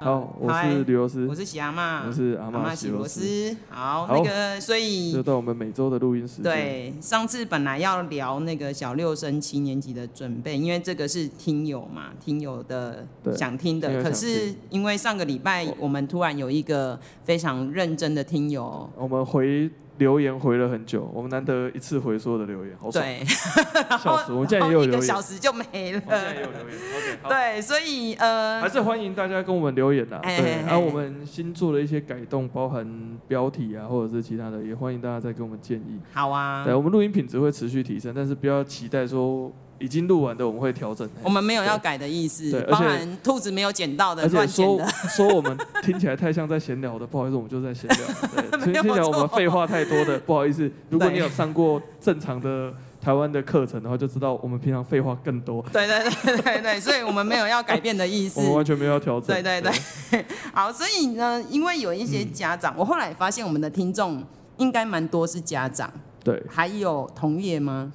好，我是吕罗斯，我是喜阿妈，我是阿妈喜罗斯。好，那个所以就到我们每周的录音时间。对，上次本来要聊那个小六升七年级的准备，因为这个是听友嘛，听友的想听的。可是因为上个礼拜我们突然有一个非常认真的听友，我们回。留言回了很久，我们难得一次回所有的留言，好爽。对，笑死我，现在也有留言，一个小时就没了。现在也有留言，OK，对，所以呃，还是欢迎大家跟我们留言呐。对，然后我们新做的一些改动，包含标题啊，或者是其他的，也欢迎大家再给我们建议。好啊。对，我们录音品质会持续提升，但是不要期待说。已经录完的我们会调整，我们没有要改的意思，对，包含兔子没有捡到的，而且说说我们听起来太像在闲聊的，不好意思，我们就在闲聊，对，听起来我们废话太多的，不好意思。如果你有上过正常的台湾的课程的话，就知道我们平常废话更多。对对对对对，所以我们没有要改变的意思，我们完全没有要调整。对对对，对，好，所以呢，因为有一些家长，我后来发现我们的听众应该蛮多是家长，对，还有同业吗？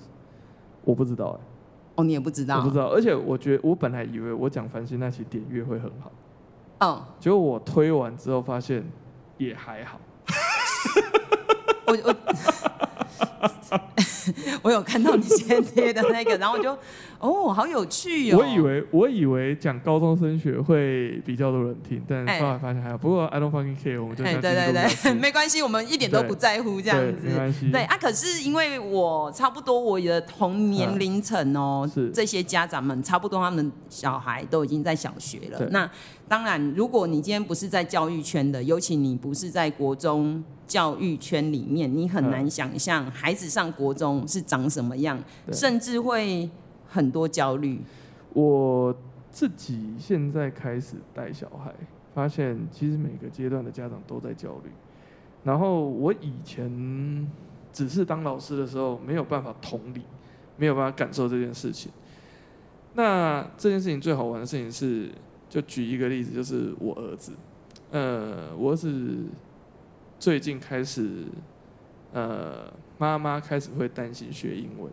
我不知道哎。哦，你也不知道，我不知道，而且我觉得我本来以为我讲繁星那期点阅会很好，嗯，结果我推完之后发现也还好，我 我。我有看到你先贴的那个，然后我就哦，好有趣哦。我以为我以为讲高中升学会比较多人听，但后来发现还好。不过 I don't fucking care，我们就哎，对对对，没关系，我们一点都不在乎这样子，没关系。对啊，可是因为我差不多我的同年龄层哦，是这些家长们差不多，他们小孩都已经在小学了。那当然，如果你今天不是在教育圈的，尤其你不是在国中。教育圈里面，你很难想象孩子上国中是长什么样，甚至会很多焦虑。我自己现在开始带小孩，发现其实每个阶段的家长都在焦虑。然后我以前只是当老师的时候，没有办法同理，没有办法感受这件事情。那这件事情最好玩的事情是，就举一个例子，就是我儿子，呃，我儿子。最近开始，呃，妈妈开始会担心学英文。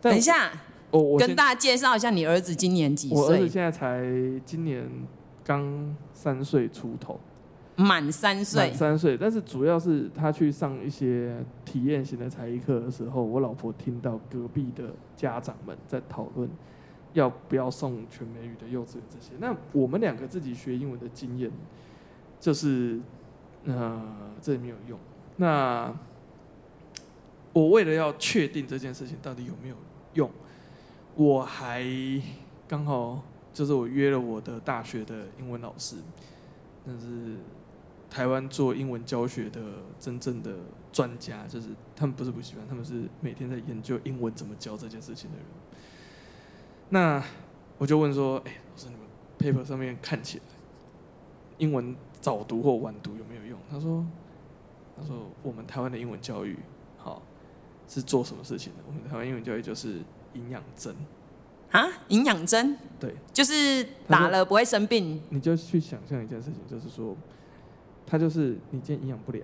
等一下，我我跟大家介绍一下，你儿子今年几岁？我儿子现在才今年刚三岁出头，满三岁。满三岁，但是主要是他去上一些体验型的才艺课的时候，我老婆听到隔壁的家长们在讨论要不要送全美语的幼稚园这些。那我们两个自己学英文的经验就是。呃，这也没有用。那我为了要确定这件事情到底有没有用，我还刚好就是我约了我的大学的英文老师，那是台湾做英文教学的真正的专家，就是他们不是补习班，他们是每天在研究英文怎么教这件事情的人。那我就问说，哎，老师，你们 paper 上面看起来英文早读或晚读有没有用？他说：“他说我们台湾的英文教育，好是做什么事情的？我们台湾英文教育就是营养针。啊，营养针，对，就是打了不会生病。你就去想象一件事情，就是说，他就是你今天营养不良，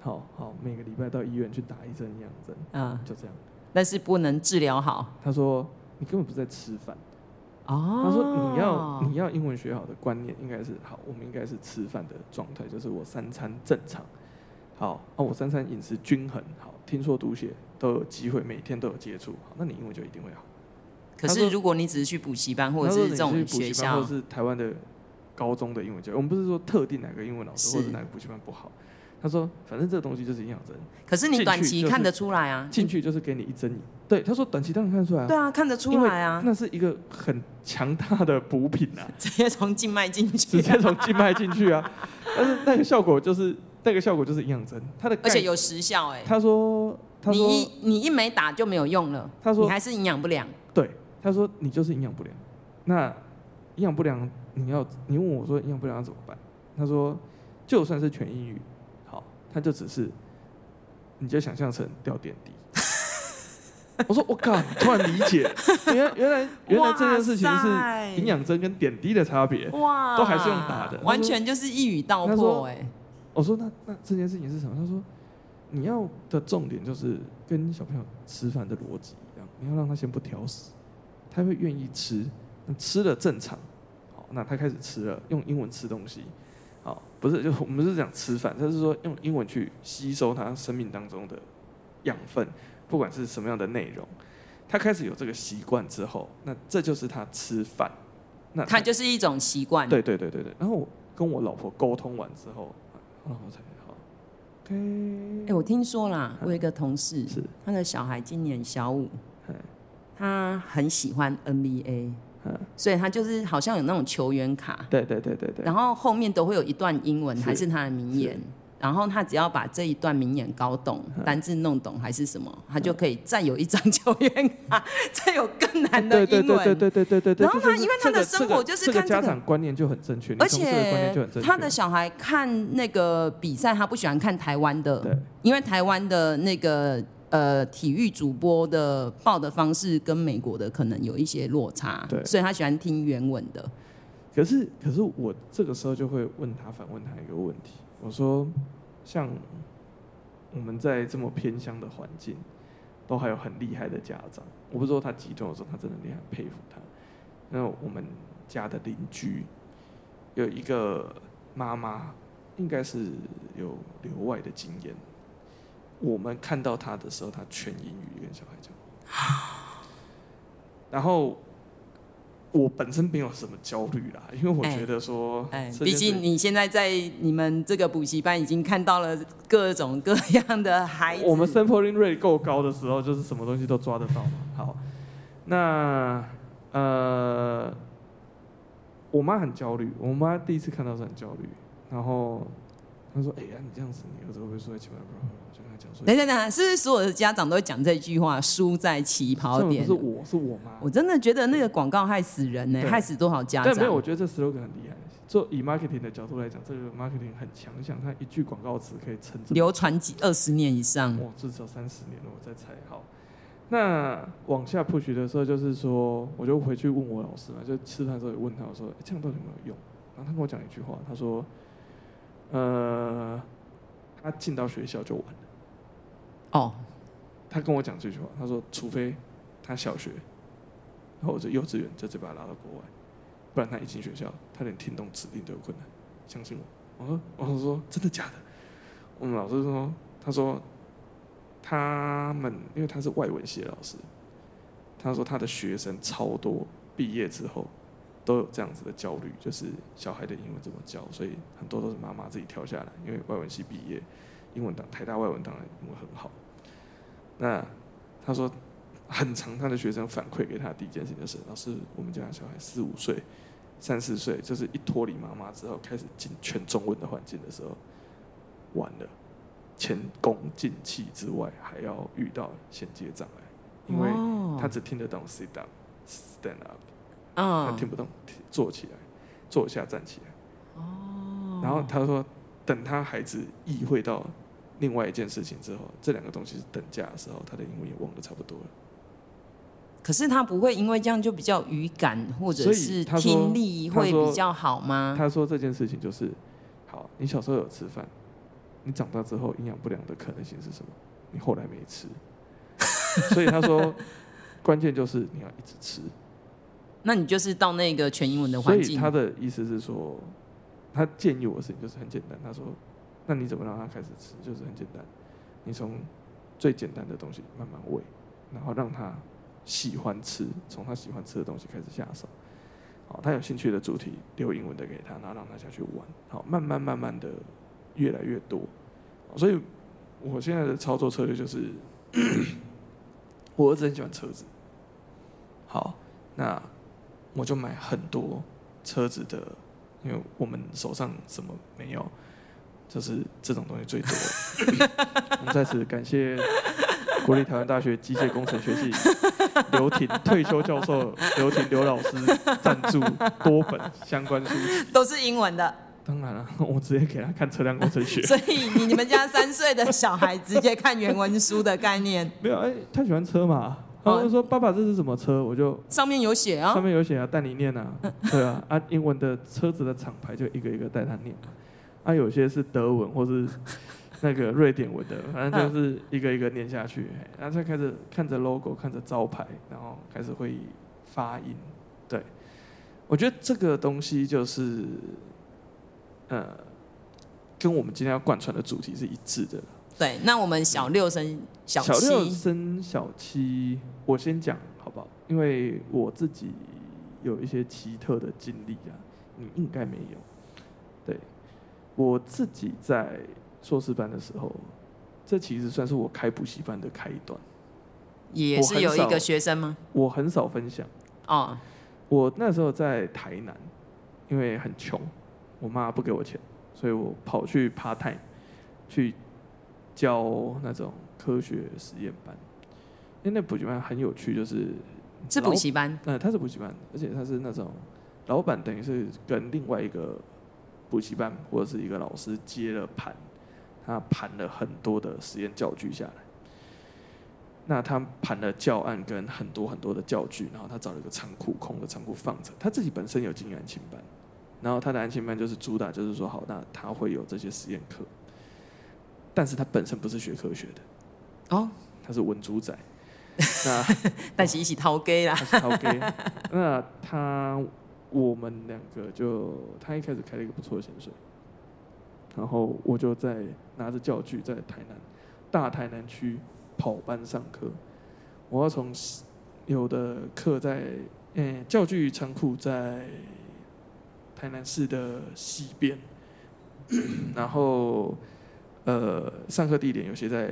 好好每个礼拜到医院去打一针营养针啊，就这样。但是不能治疗好。他说你根本不是在吃饭。”哦，他说你要你要英文学好的观念应该是好，我们应该是吃饭的状态，就是我三餐正常，好，啊我三餐饮食均衡，好，听说读写都有机会，每天都有接触，好，那你英文就一定会好。可是如果你只是去补习班或者是这种学校，或者是台湾的高中的英文教育，我们不是说特定哪个英文老师或者哪个补习班不好。他说：“反正这个东西就是营养针，可是你短期看得出来啊，进去就是给你一针。对，他说短期当然看得出来啊，对啊，看得出来啊，那是一个很强大的补品啊，直接从静脉进去，直接从静脉进去啊。但是那个效果就是那个效果就是营养针，它的而且有时效哎。他说，他说你你一没打就没有用了，他说你还是营养不良。对，他说你就是营养不良。那营养不良，你要你问我说营养不良要怎么办？他说就算是全英语。”那就只是，你就想象成吊点滴。我说我靠，突然理解，原来原来原来这件事情是营养针跟点滴的差别，哇，都还是用打的，完全就是一语道破哎。我说那那这件事情是什么？他说你要的重点就是跟小朋友吃饭的逻辑一样，你要让他先不挑食，他会愿意吃，那吃了正常，好，那他开始吃了，用英文吃东西。好，不是，就我们是讲吃饭，他是说用英文去吸收他生命当中的养分，不管是什么样的内容。他开始有这个习惯之后，那这就是他吃饭。那他，他就是一种习惯。对对对对对。然后我跟我老婆沟通完之后，我老婆才。哎、欸，我听说啦，我有一个同事，是他的小孩今年小五，他很喜欢 NBA，所以他就是好像有那种球员卡。对对对对对。然后后面都会有一段英文，还是他的名言。然后他只要把这一段名言搞懂，单字弄懂还是什么，他就可以再有一张球员卡，再有更难的英文。对对对对对对。然后他因为他的生活就是看这个家长观念就很正确，而且他的小孩看那个比赛，他不喜欢看台湾的，因为台湾的那个呃体育主播的报的方式跟美国的可能有一些落差，所以他喜欢听原文的。可是可是我这个时候就会问他，反问他一个问题。我说，像我们在这么偏乡的环境，都还有很厉害的家长。我不是说他极端，我说他真的厉害，佩服他。那我们家的邻居有一个妈妈，应该是有留外的经验。我们看到他的时候，他全英语跟小孩讲，然后。我本身没有什么焦虑啦，因为我觉得说，哎，毕竟你现在在你们这个补习班已经看到了各种各样的孩子。我们 sampling rate 够高的时候，就是什么东西都抓得到嘛。好，那呃，我妈很焦虑，我妈第一次看到是很焦虑，然后她说：“哎呀，你这样子，你儿子会不会输在起跑点？”等等等，是不是所有的家长都会讲这句话？输在起跑点。不是我，是我妈。我真的觉得那个广告害死人呢，害死多少家长？但没有，我觉得这 slogan 很厉害。做以 marketing 的角度来讲，这个 marketing 很强项，它一句广告词可以撑流传几二十年以上。哇，至少三十年了，我在猜。好，那往下 push 的时候，就是说，我就回去问我老师嘛，就吃饭的时候也问他，我说，哎，这样到底有没有用？然后他跟我讲一句话，他说，呃，他进到学校就完了。哦，他跟我讲这句话，他说：“除非他小学然后或者幼稚园就直接把他拉到国外，不然他一进学校，他连听懂指令都有困难。相信我。”我说：“我说真的假的？”我们老师说：“他说他们因为他是外文系的老师，他说他的学生超多，毕业之后都有这样子的焦虑，就是小孩的英文怎么教，所以很多都是妈妈自己跳下来，因为外文系毕业，英文当台大外文当然英文很好。”那他说，很长他的学生反馈给他的第一件事情就是，老师，我们家小孩四五岁、三四岁，就是一脱离妈妈之后，开始进全中文的环境的时候，完了，前功尽弃之外，还要遇到衔接障碍，因为他只听得懂 sit down、stand up，他听不懂坐起来、坐下、站起来。哦然后他说，等他孩子意会到。另外一件事情之后，这两个东西是等价的时候，他的英文也忘得差不多了。可是他不会因为这样就比较语感或者是听力会比较好吗？他说这件事情就是，好，你小时候有吃饭，你长大之后营养不良的可能性是什么？你后来没吃，所以他说，关键就是你要一直吃。那你就是到那个全英文的环境。所以他的意思是说，他建议我的事情就是很简单，他说。那你怎么让他开始吃？就是很简单，你从最简单的东西慢慢喂，然后让他喜欢吃，从他喜欢吃的东西开始下手。好，他有兴趣的主题留英文的给他，然后让他下去玩。好，慢慢慢慢的越来越多。所以我现在的操作策略就是，我儿子很喜欢车子。好，那我就买很多车子的，因为我们手上什么没有。就是这种东西最多。我们在此感谢国立台湾大学机械工程学系刘婷退休教授刘婷刘老师赞助多本相关书籍，都是英文的。当然了，我直接给他看车辆工程学。所以你你们家三岁的小孩直接看原文书的概念？没有，哎，他喜欢车嘛？他就说：“爸爸，这是什么车？”我就上面有写啊，上面有写啊，带你念啊。对啊，啊，英文的车子的厂牌就一个一个带他念。他、啊、有些是德文或是那个瑞典文的，反正就是一个一个念下去，然后再开始看着 logo，看着招牌，然后开始会发音。对，我觉得这个东西就是，呃，跟我们今天要贯穿的主题是一致的。对，那我们小六升小七，小六升小七，我先讲好不好？因为我自己有一些奇特的经历啊，你应该没有。对，我自己在硕士班的时候，这其实算是我开补习班的开端。也是有一个学生吗？我很，少分享哦。我那时候在台南，因为很穷，我妈不给我钱，所以我跑去 part time 去教那种科学实验班。因为那补习班很有趣，就是是补习班，嗯，他是补习班，而且他是那种老板等于是跟另外一个补习班或者是一个老师接了盘，他盘了很多的实验教具下来。那他盘了教案跟很多很多的教具，然后他找了一个仓库，空的仓库放着。他自己本身有经营安亲班，然后他的安亲班就是主打，就是说好，那他会有这些实验课。但是他本身不是学科学的，哦，他是文主仔。那但是一起掏鸡啦，掏鸡。那他我们两个就他一开始开了一个不错的薪水，然后我就在拿着教具在台南大台南区。跑班上课，我要从有的课在嗯、欸、教具仓库在台南市的西边，然后呃上课地点有些在，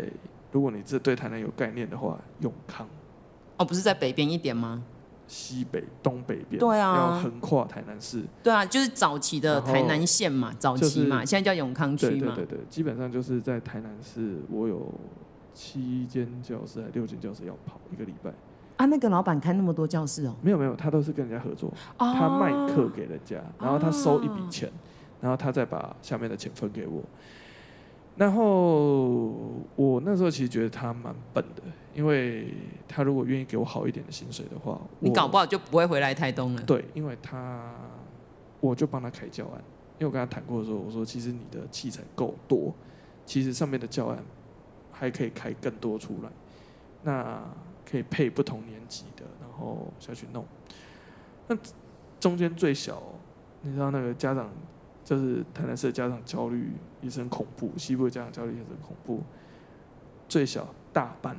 如果你这对台南有概念的话，永康。哦，不是在北边一点吗？西北、东北边。对啊。要横跨台南市。对啊，就是早期的台南县嘛，早期嘛，就是、现在叫永康区嘛。对对对对，基本上就是在台南市，我有。七间教室还六间教室要跑一个礼拜啊？那个老板开那么多教室哦？没有没有，他都是跟人家合作，哦、他卖课给人家，然后他收一笔钱，哦、然后他再把下面的钱分给我。然后我那时候其实觉得他蛮笨的，因为他如果愿意给我好一点的薪水的话，你搞不好就不会回来台东了。对，因为他我就帮他开教案，因为我跟他谈过的时候，我说其实你的器材够多，其实上面的教案。还可以开更多出来，那可以配不同年级的，然后下去弄。那中间最小，你知道那个家长，就是台南市的家长焦虑也是很恐怖，西部的家长焦虑也是很恐怖。最小大班，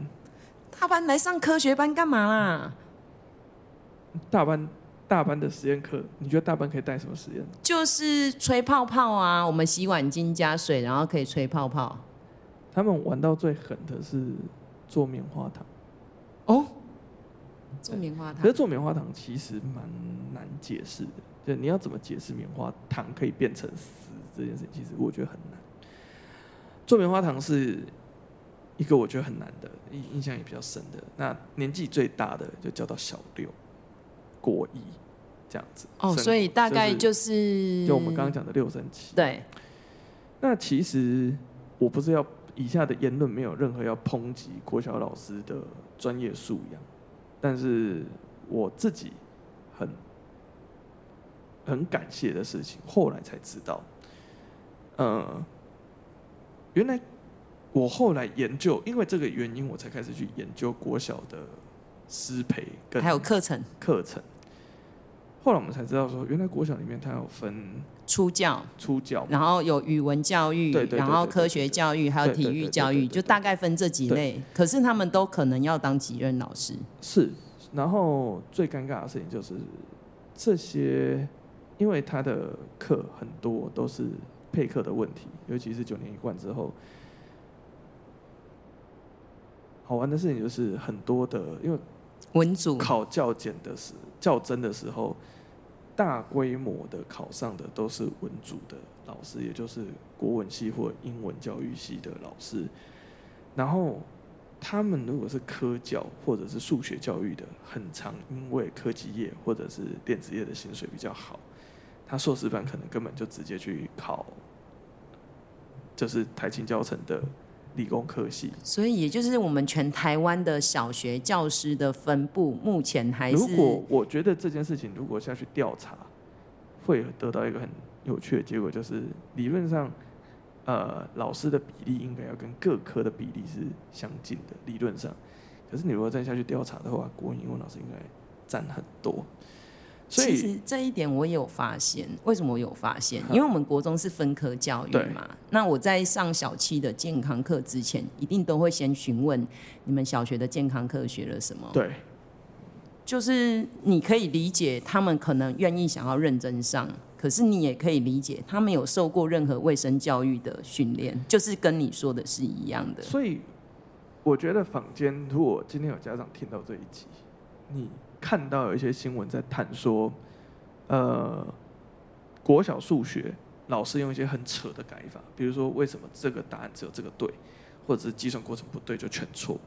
大班来上科学班干嘛啦？大班大班的实验课，你觉得大班可以带什么实验？就是吹泡泡啊，我们洗碗巾加水，然后可以吹泡泡。他们玩到最狠的是做棉花糖，哦，做棉花糖。可是做棉花糖其实蛮难解释的，就你要怎么解释棉花糖可以变成丝这件事情，其实我觉得很难。做棉花糖是一个我觉得很难的，印印象也比较深的。那年纪最大的就叫到小六，国一这样子。哦，所以大概就是就我们刚刚讲的六升旗。对。那其实我不是要。以下的言论没有任何要抨击国小老师的专业素养，但是我自己很很感谢的事情，后来才知道，呃，原来我后来研究，因为这个原因，我才开始去研究国小的师培跟还有课程课程。后来我们才知道说，原来国小里面它有分。初教，初教，然后有语文教育，对对对对，然后科学教育，还有体育教育，就大概分这几类。可是他们都可能要当几任老师。是，然后最尴尬的事情就是这些，因为他的课很多都是配课的问题，尤其是九年一贯之后。好玩的事情就是很多的，因为文组考教检的时较真的时候。大规模的考上的都是文组的老师，也就是国文系或英文教育系的老师。然后他们如果是科教或者是数学教育的，很常因为科技业或者是电子业的薪水比较好，他硕士班可能根本就直接去考，就是台清教程的。理工科系，所以也就是我们全台湾的小学教师的分布，目前还是。如果我觉得这件事情如果下去调查，会得到一个很有趣的结果，就是理论上，呃，老师的比例应该要跟各科的比例是相近的，理论上。可是你如果再下去调查的话，国语、英文老师应该占很多。所以其实这一点我也有发现，为什么我有发现？因为我们国中是分科教育嘛。那我在上小七的健康课之前，一定都会先询问你们小学的健康课学了什么。对，就是你可以理解他们可能愿意想要认真上，可是你也可以理解他们有受过任何卫生教育的训练，就是跟你说的是一样的。所以我觉得坊间，如果今天有家长听到这一集，你。看到有一些新闻在谈说，呃，国小数学老师用一些很扯的改法，比如说为什么这个答案只有这个对，或者是计算过程不对就全错。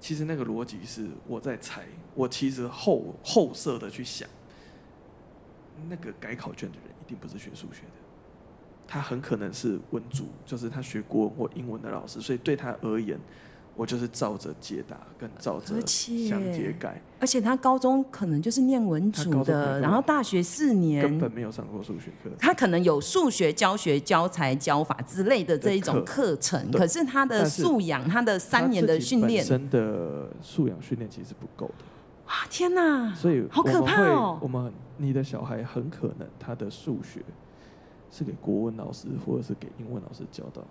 其实那个逻辑是我在猜，我其实后后设的去想，那个改考卷的人一定不是学数学的，他很可能是文组，就是他学国文或英文的老师，所以对他而言。我就是照着解答，跟照着详解改。而且他高中可能就是念文组的，然后大学四年根本没有上过数学课。他可能有数学教学、教材、教法之类的这一种课程，可是他的素养，他的三年的训练，本身的素养训练其实是不够的。哇天哪！所以好可怕哦。我们你的小孩很可能他的数学是给国文老师或者是给英文老师教的，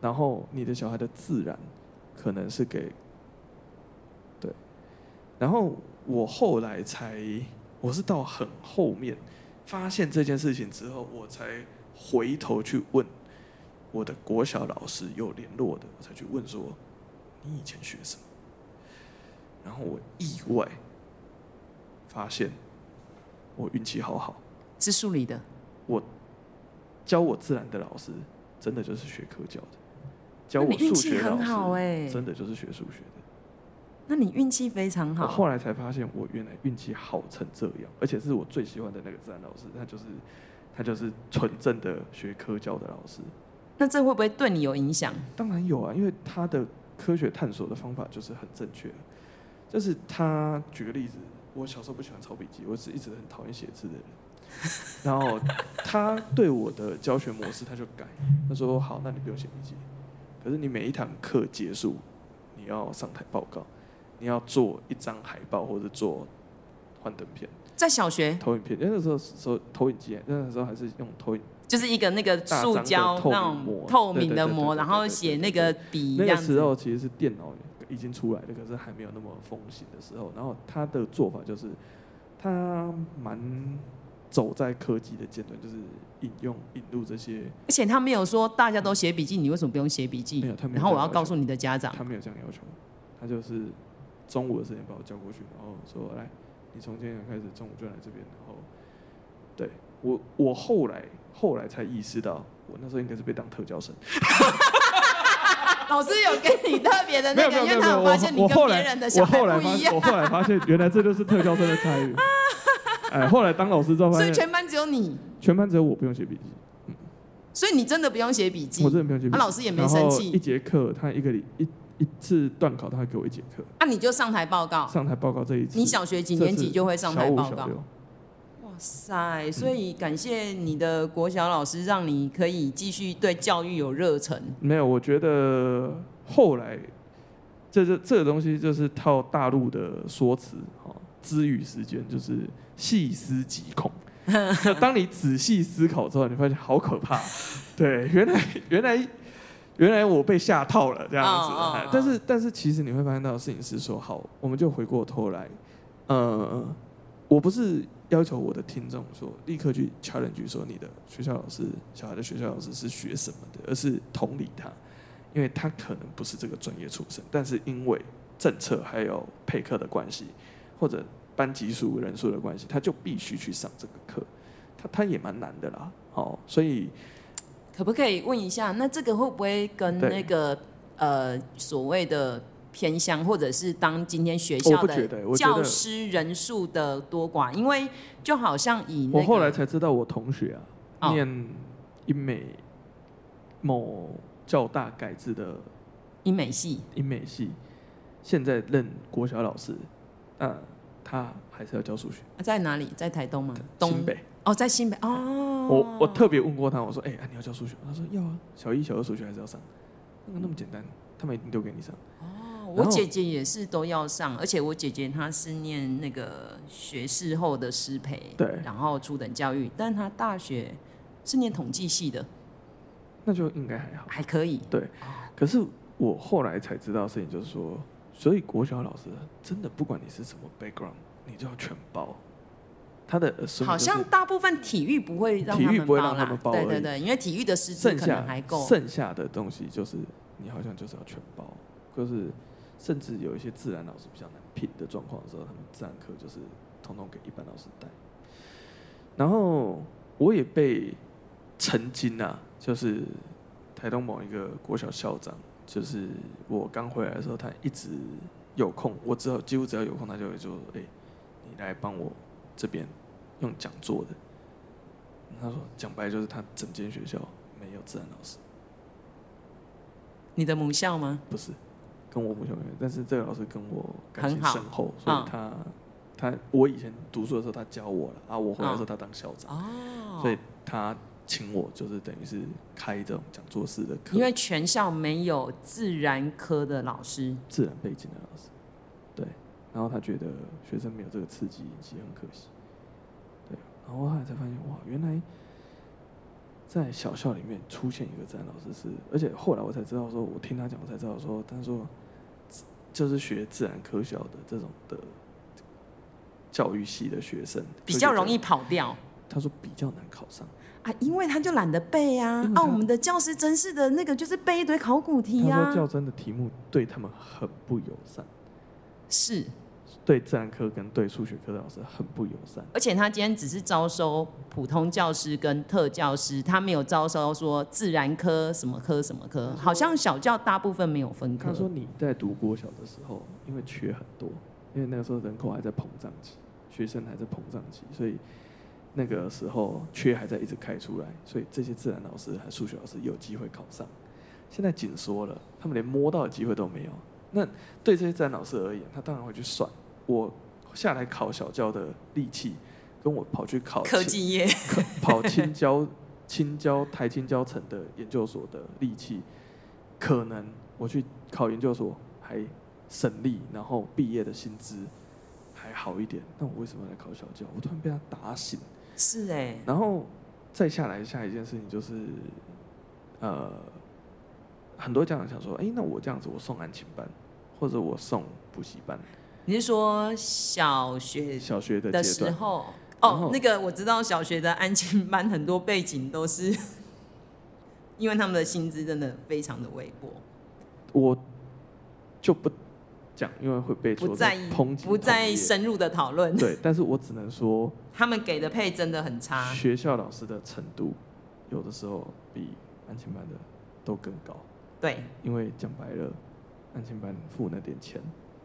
然后你的小孩的自然。可能是给，对，然后我后来才，我是到很后面发现这件事情之后，我才回头去问我的国小老师有联络的，我才去问说，你以前学什么？然后我意外发现，我运气好好，是数理的，我教我自然的老师真的就是学科教的。教我数学老师，真的就是学数学的。那你运气非常好。我后来才发现，我原来运气好成这样，而且是我最喜欢的那个自然老师，他就是他就是纯正的学科教的老师。那这会不会对你有影响？当然有啊，因为他的科学探索的方法就是很正确。就是他举个例子，我小时候不喜欢抄笔记，我是一直很讨厌写字的人。然后他对我的教学模式，他就改，他说：“好，那你不用写笔记。”可是你每一堂课结束，你要上台报告，你要做一张海报或者做幻灯片。在小学投影片，那个时候候投影机，那个时候还是用投影，就是一个那个塑胶那种透明的膜，然后写那个笔。那个时候其实是电脑已经出来了，可是还没有那么风行的时候。然后他的做法就是，他蛮。走在科技的尖端，就是引用引入这些，而且他没有说大家都写笔记，你为什么不用写笔记？没有，他没有。然后我要告诉你的家长，他没有这样要求，他就是中午的时间把我叫过去，然后说：“来，你从今天开始中午就来这边。”然后，对我，我后来后来才意识到，我那时候应该是被当特教生。老师有跟你特别的那个，因为他有发现你跟别人的小孩不一样。我后来发现，原来这就是特教生的待遇。哎，后来当老师之后所以全班只有你，全班只有我不用写笔记。嗯，所以你真的不用写笔记，我真的不用写笔记。他老师也没生气。一节课，他一个礼一一次段考，他会给我一节课。那你就上台报告。上台报告这一次。你小学几年级就会上台报告？哇塞！所以感谢你的国小老师，让你可以继续对教育有热忱。没有，我觉得后来这这这个东西就是套大陆的说辞，哈，知语时间就是。细思极恐。当你仔细思考之后，你发现好可怕。对，原来原来原来我被吓套了这样子。Oh, oh, oh. 但是但是其实你会发现到的事情是说，好，我们就回过头来，呃，我不是要求我的听众说立刻去 challenge 说你的学校老师小孩的学校老师是学什么的，而是同理他，因为他可能不是这个专业出身，但是因为政策还有配课的关系，或者。班级数人数的关系，他就必须去上这个课，他他也蛮难的啦。哦，所以可不可以问一下，那这个会不会跟那个呃所谓的偏乡，或者是当今天学校的教师人数的多寡？因为就好像以、那个、我后来才知道，我同学啊，念英美某较大改制的英美系，英美系现在任国小老师，啊。他还是要教数学，在哪里？在台东吗？新北。哦，在新北。哦。我我特别问过他，我说：“哎、欸啊，你要教数学？”他说：“要啊，小一、小二数学还是要上。那个那么简单，他们一定丢给你上。”哦，我姐姐也是都要上，而且我姐姐她是念那个学士后的师培，对，然后初等教育，但她大学是念统计系的，那就应该还好，还可以。对，可是我后来才知道事情就是说，所以国小老师真的不管你是什么 background，你就要全包。他的好像大部分体育不会让他们包啦，对对对，因为体育的师资可能还够。剩下的东西就是你好像就是要全包，就是甚至有一些自然老师比较难聘的状况的时候，他们自然课就是统统给一般老师带。然后我也被曾经啊，就是台东某一个国小校长，就是我刚回来的时候，他一直有空，我只要几乎只要有空，他就会说：“哎，你来帮我。”这边用讲座的，他说讲白就是他整间学校没有自然老师。你的母校吗？不是，跟我母校没有，但是这个老师跟我感情深厚，所以他、哦、他我以前读书的时候他教我了，啊，我回来的时候他当校长，哦、所以他请我就是等于是开这种讲座式的课，因为全校没有自然科的老师，自然背景的老师。对然后他觉得学生没有这个刺激，其实很可惜。对，然后后来才发现，哇，原来在小校里面出现一个自然老师是，而且后来我才知道说，我听他讲，我才知道说，他说就是学自然科学的这种的教育系的学生比较容易跑掉。他说比较难考上啊，因为他就懒得背啊。啊，我们的教师真是的那个就是背一堆考古题啊。他说教真的题目对他们很不友善。是。对自然科跟对数学科的老师很不友善，而且他今天只是招收普通教师跟特教师，他没有招收说自然科什么科什么科，好像小教大部分没有分科。他说你在读国小的时候，因为缺很多，因为那个时候人口还在膨胀期，学生还在膨胀期，所以那个时候缺还在一直开出来，所以这些自然老师和数学老师有机会考上。现在紧缩了，他们连摸到的机会都没有。那对这些自然老师而言，他当然会去算。我下来考小教的力气，跟我跑去考科技业，跑青交、青交、台青交城的研究所的力气，可能我去考研究所还省力，然后毕业的薪资还好一点。那我为什么来考小教？我突然被他打醒。是哎、欸。然后再下来下一件事情就是，呃，很多家长想说，哎、欸，那我这样子，我送安亲班，或者我送补习班。你是说小学小学的的时候？哦，那个我知道，小学的安亲班很多背景都是，因为他们的薪资真的非常的微薄。我就不讲，因为会被不在意，不再深入的讨论。对，但是我只能说，他们给的配真的很差。学校老师的程度，有的时候比安亲班的都更高。对，因为讲白了，安亲班付那点钱。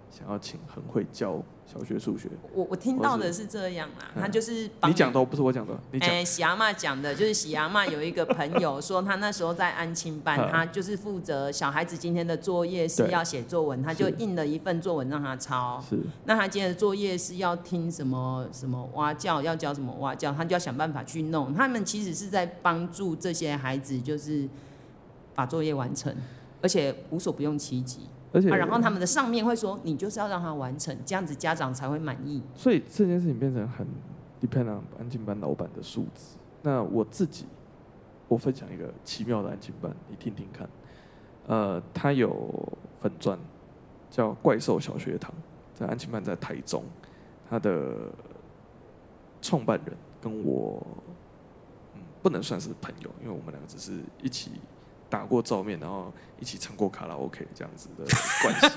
想要请很会教小学数学，我我听到的是这样啊，他就是你讲的，不是我讲的。你讲，哎，喜阿妈讲的，就是喜阿妈有一个朋友说，他那时候在安亲班，他就是负责小孩子今天的作业是要写作文，他就印了一份作文让他抄。是。那他今天的作业是要听什么什么蛙叫，要教什么蛙叫，他就要想办法去弄。他们其实是在帮助这些孩子，就是把作业完成，而且无所不用其极。而且、啊，然后他们的上面会说，你就是要让他完成，这样子家长才会满意。所以这件事情变成很 depend on 安静班老板的素质。那我自己，我分享一个奇妙的安静班，你听听看。呃，他有粉钻叫怪兽小学堂，在安静班在台中，他的创办人跟我，嗯，不能算是朋友，因为我们两个只是一起。打过照面，然后一起唱过卡拉 OK 这样子的关系。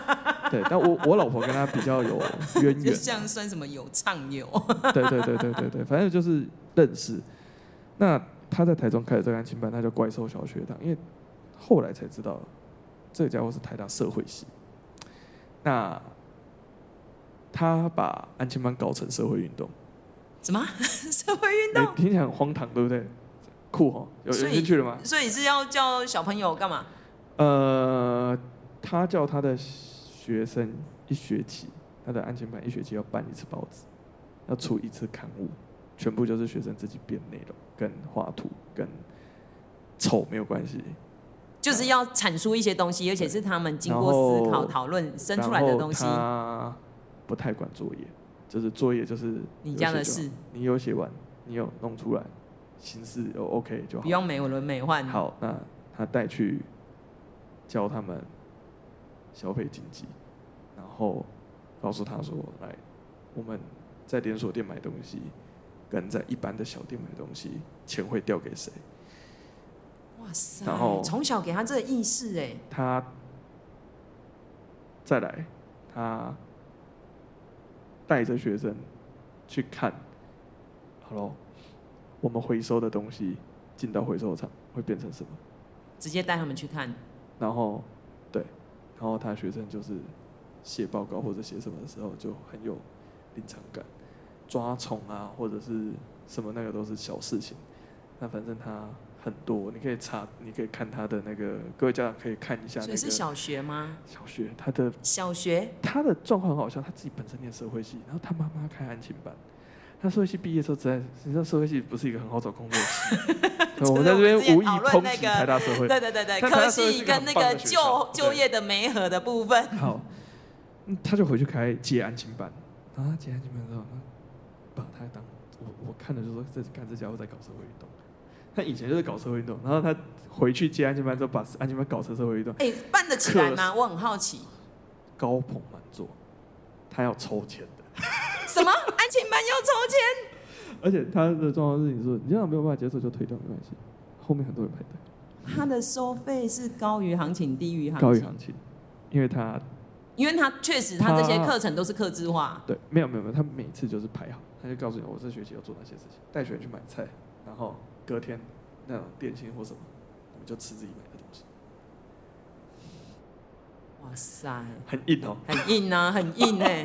对，但我我老婆跟他比较有渊源。就像算什么有唱友？对对对对对对，反正就是认识。那他在台中开的这个安亲班，他叫怪兽小学堂，因为后来才知道，这个家伙是台大社会系。那他把安亲班搞成社会运动。什么？社会运动？听起来很荒唐，对不对？酷哈，有有兴趣了吗？所以是要教小朋友干嘛？呃，他叫他的学生一学期，他的安全班一学期要办一次报纸，要出一次刊物，全部就是学生自己编内容，跟画图，跟丑没有关系。就是要阐述一些东西，而且是他们经过思考、讨论生出来的东西。他不太管作业，就是作业就是你家的事，你有写完，你有弄出来，形式有 OK 就好，不用美轮美奂。好，那他带去教他们消费经济，然后告诉他说：“来，我们在连锁店买东西，跟在一般的小店买东西，钱会掉给谁？”哇塞！然后从小给他这个意识，哎，他再来，他带着学生去看，好喽，我们回收的东西进到回收厂会变成什么？直接带他们去看。然后，对，然后他学生就是写报告或者写什么的时候就很有临场感，抓虫啊或者是什么那个都是小事情，那反正他。很多，你可以查，你可以看他的那个，各位家长可以看一下那个。所以是小学吗？小学，他的小学，他的状况很好像，他自己本身念社会系，然后他妈妈开安亲班。他社会系毕业之后，在你知道社会系不是一个很好找工作的系。我们在这边无意抨击台大社会。对对对对，科系跟那个就就业的媒合的部分。好，他就回去开接安亲班，然后他接安亲班之后，把他当我我看的就是说，这看这家伙在搞社会运动。他以前就是搞社会运动，然后他回去接安亲班之后，把安亲班搞成社会运动。哎、欸，办得起来吗？我很好奇。高朋满座，他要抽签的。什么？安亲班要抽签？而且他的状况是，你说你这样没有办法接受就退掉没关系，后面很多人排队。他的收费是高于行情，低于行情？高于行情，因为他，因为他确实他这些课程都是客制化。对，没有没有没有，他每次就是排好，他就告诉你，我这学期要做哪些事情，带学员去买菜，然后。隔天那种点心或什么，我们就吃自己买的东西。哇塞，很硬哦，很硬啊，很硬哎。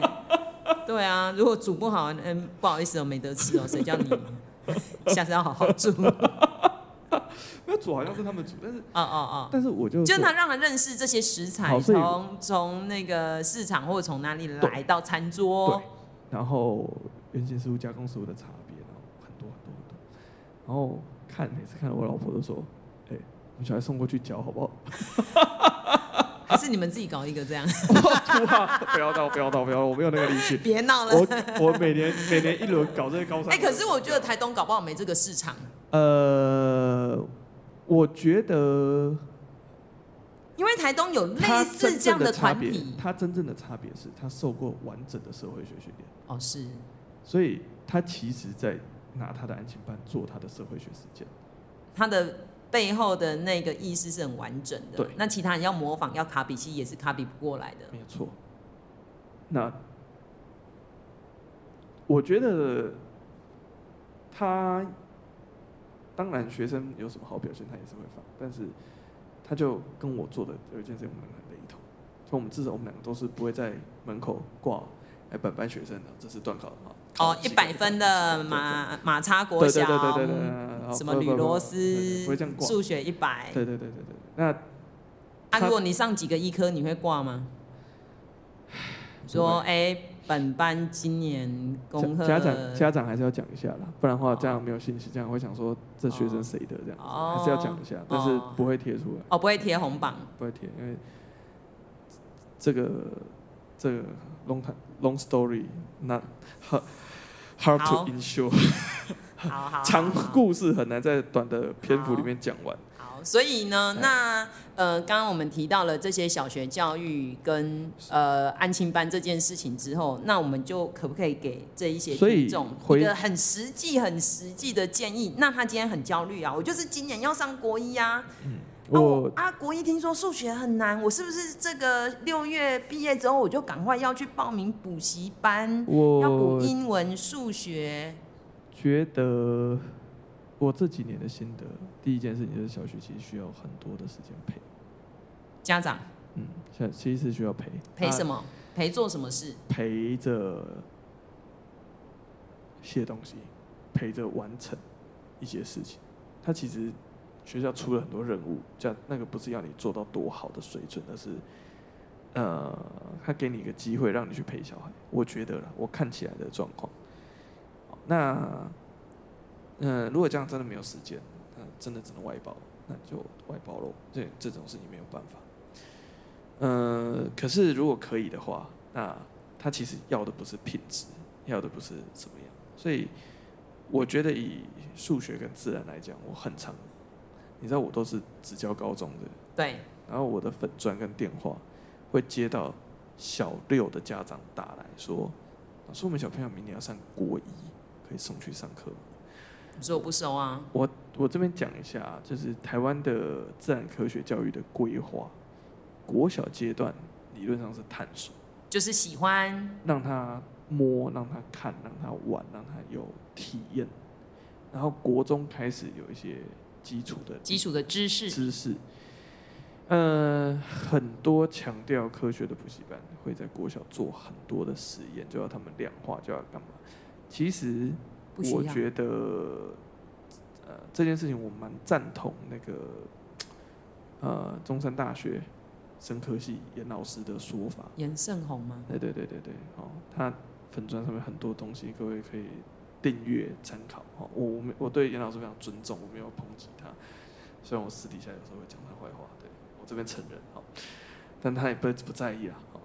对啊，如果煮不好，嗯，不好意思哦，没得吃哦，谁叫你 下次要好好煮。那煮好像是他们煮，但是哦哦哦，但是我就就他让他认识这些食材，从从那个市场或者从哪里来到餐桌，然后原型食物加工食物的差别，然后很多很多很多，然后。看每次看到我老婆都说：“哎、欸，我们小孩送过去教好不好？”还是你们自己搞一个这样？不要闹，不要闹，不要闹！我没有那个力气。别闹了。我我每年每年一轮搞这些高山。哎、欸，可是我觉得台东搞不好没这个市场。呃，我觉得，因为台东有类似这样的团体，它真正的差别是，它受过完整的社会学训练。哦，是。所以他其实，在。拿他的安亲班做他的社会学实践，他的背后的那个意思是很完整的。对，那其他人要模仿要卡比，其实也是卡比不过来的。没错。那我觉得他当然学生有什么好表现，他也是会放，但是他就跟我做的有一件事情，我们很雷同。所以我们至少我们两个都是不会在门口挂哎，本班学生的，这是段考的啊。哦，一百分的马马叉国小，什么铝螺丝，数学一百。对对对对对。那，啊，如果你上几个医科，你会挂吗？说，哎，本班今年功课。家长家长还是要讲一下啦，不然的话家长没有信息，这样会想说这学生谁的这样，还是要讲一下，但是不会贴出来。哦，不会贴红榜。不会贴，因为这个这个 long time long story 那好。Hard to ensure，好好，长故事很难在短的篇幅里面讲完。好，所以呢，那呃，刚刚我们提到了这些小学教育跟呃安亲班这件事情之后，那我们就可不可以给这一些听众一个很实际、很实际的建议？那他今天很焦虑啊，我就是今年要上国一啊。嗯我啊，国一听说数学很难，我是不是这个六月毕业之后我就赶快要去报名补习班？我要补英文、数学。觉得我这几年的心得，第一件事情就是小学其实需要很多的时间陪家长。嗯，小其实是需要陪陪什么？陪做什么事？陪着写东西，陪着完成一些事情。他其实。学校出了很多任务，这样那个不是要你做到多好的水准，而是，呃，他给你一个机会让你去陪小孩。我觉得了，我看起来的状况，那，嗯、如果这样真的没有时间，那真的只能外包。那就外包喽。这这种事情没有办法。呃，可是如果可以的话，那他其实要的不是品质，要的不是怎么样。所以我觉得以数学跟自然来讲，我很常，你知道我都是只教高中的，对。然后我的粉砖跟电话会接到小六的家长打来说，老师，我们小朋友明年要上国一，可以送去上课吗？你说我不收啊？我我这边讲一下，就是台湾的自然科学教育的规划。国小阶段理论上是探索，就是喜欢让他摸、让他看、让他玩、让他有体验。然后国中开始有一些基础的基础的知识知识。呃，很多强调科学的补习班会在国小做很多的实验，就要他们量化，就要干嘛？其实我觉得，呃，这件事情我蛮赞同那个，呃，中山大学。生科系严老师的说法，严胜宏吗？对对对对对，哦，他粉砖上面很多东西，各位可以订阅参考。哦，我我我对严老师非常尊重，我没有抨击他，虽然我私底下有时候会讲他坏话，对我这边承认，哈，但他也不不在意啊。哦，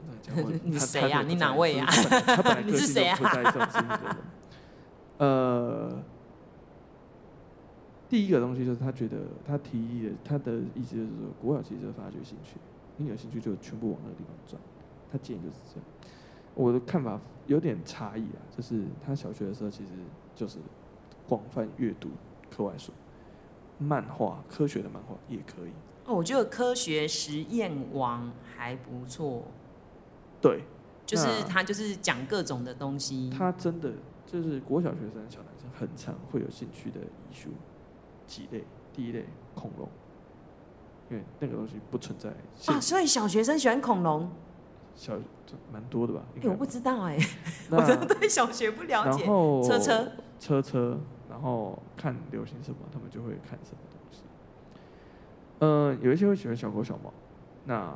你 谁呀？你哪位呀？他本来个性就不在意这种事情的人。呃，第一个东西就是他觉得他提议的，他的意思就是说，国小其实发掘兴趣。你有兴趣就全部往那个地方转，他建议就是这样。我的看法有点差异啊，就是他小学的时候其实就是广泛阅读课外书、漫画、科学的漫画也可以。哦，我觉得科学实验王还不错。对，就是他就是讲各种的东西。他真的就是国小学生、小男生很常会有兴趣的遗书几类，第一类恐龙。因为那个东西不存在啊，所以小学生喜欢恐龙，小蛮多的吧？哎、欸，我不知道哎、欸，我真的对小学不了解。然后车车车车，然后看流行什么，他们就会看什么东西。嗯、呃，有一些会喜欢小狗小猫，那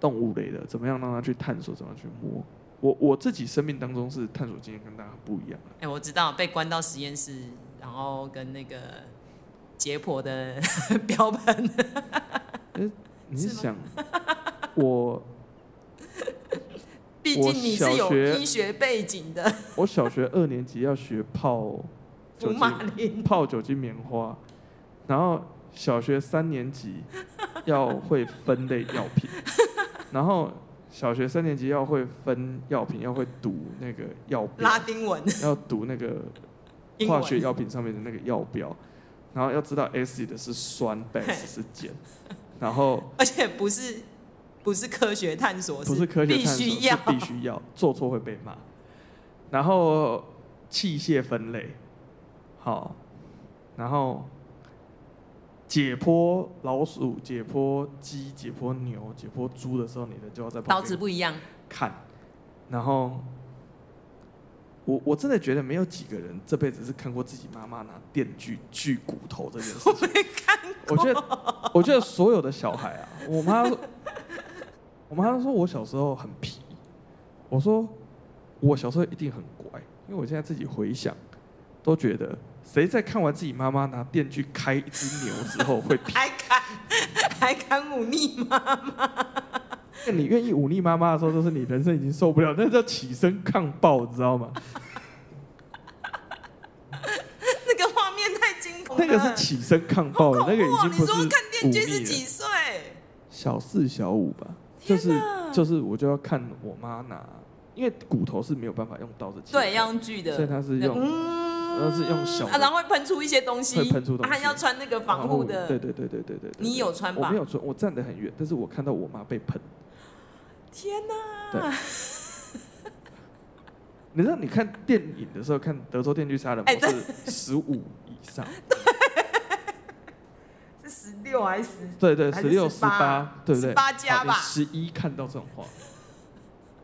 动物类的，怎么样让他去探索，怎么样去摸？我我自己生命当中是探索经验跟大家不一样。哎、欸，我知道被关到实验室，然后跟那个。解剖的 标本。哎，你是想我？毕竟你是有医学背景的。我小学二年级要学泡酒精，泡酒精棉花，然后小学三年级要会分类药品，然后小学三年级要会分药品，要会读那个药标，拉丁文，要读那个化学药品上面的那个药标。然后要知道 acid 是酸，base 是碱，然后而且不是不是科学探索，不是科学探索，必须要必须要做错会被骂。然后器械分类，好，然后解剖老鼠、解剖鸡、解剖牛、解剖猪的时候，你的就要在刀子不一样看，然后。我我真的觉得没有几个人这辈子是看过自己妈妈拿电锯锯骨头这件事情。我没看过。我觉得，我觉得所有的小孩啊，我妈，我妈说我小时候很皮。我说我小时候一定很乖，因为我现在自己回想，都觉得谁在看完自己妈妈拿电锯开一只牛之后会皮？还敢还敢忤逆妈妈？你愿意忤逆妈妈的时候，就是你人生已经受不了，那叫起身抗暴，你知道吗？那个画面太惊恐了。那个是起身抗暴的，那个已经不是。你说看电锯是几岁？小四、小五吧。就是就是，我就要看我妈拿，因为骨头是没有办法用刀子切。对，要用锯的。所以他是用，嗯，然后是用小。啊，然后会喷出一些东西。会喷出东西。还要穿那个防护的。对对对对对对。你有穿吧？我没有穿，我站得很远，但是我看到我妈被喷。天哪！对，你知道你看电影的时候看《德州电锯杀人魔》是十五以上，六还是十？对对，十六、十八，对不对？十八加吧，十一看到这种话，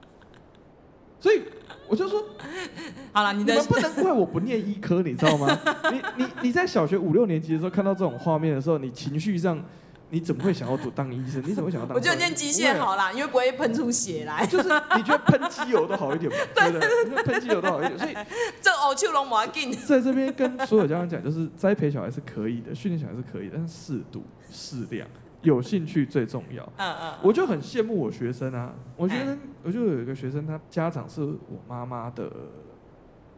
所以我就说，好了，你的你们不能怪我不念医科，你知道吗？你你你在小学五六年级的时候看到这种画面的时候，你情绪上。你怎么会想要读当医生？你怎么会想要当？我觉得念机械好啦，因为不会喷出血来。就是你觉得喷机油都好一点吗？对不对？喷机油都好一点，所以 这欧秋龙马进在这边跟所有家长讲，就是栽培小孩是可以的，训练小孩是可以的，但是适度适量，有兴趣最重要。嗯嗯。我就很羡慕我学生啊，我觉得我就有一个学生，他家长是我妈妈的，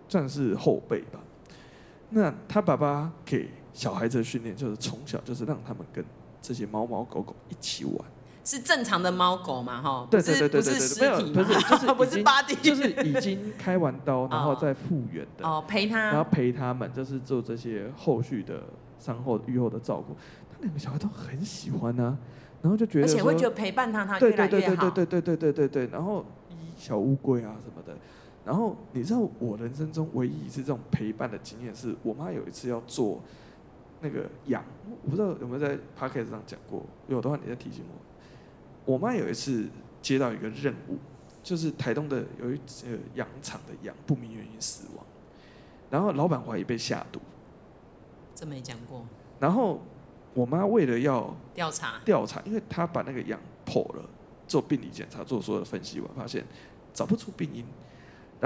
算是后辈吧。那他爸爸给小孩子的训练，就是从小就是让他们跟这些猫猫狗狗一起玩，是正常的猫狗嘛？哈，对对对对对，不是没有，不是 就是不是巴蒂，就是已经开完刀，然后再复原的哦，陪他，然后陪他们，就是做这些后续的伤后愈后的照顾。他两个小孩都很喜欢呢，然后就觉得，而且会觉得陪伴他，他越来越好。对对对对对对对对对，然后小乌龟啊什么的。然后你知道我人生中唯一一次这种陪伴的经验，是我妈有一次要做那个羊，我不知道有没有在 podcast 上讲过，有的话你再提醒我。我妈有一次接到一个任务，就是台东的有一只羊场的羊不明原因死亡，然后老板怀疑被下毒，这没讲过。然后我妈为了要调查调查，因为她把那个羊剖了，做病理检查，做所有的分析我，发现找不出病因。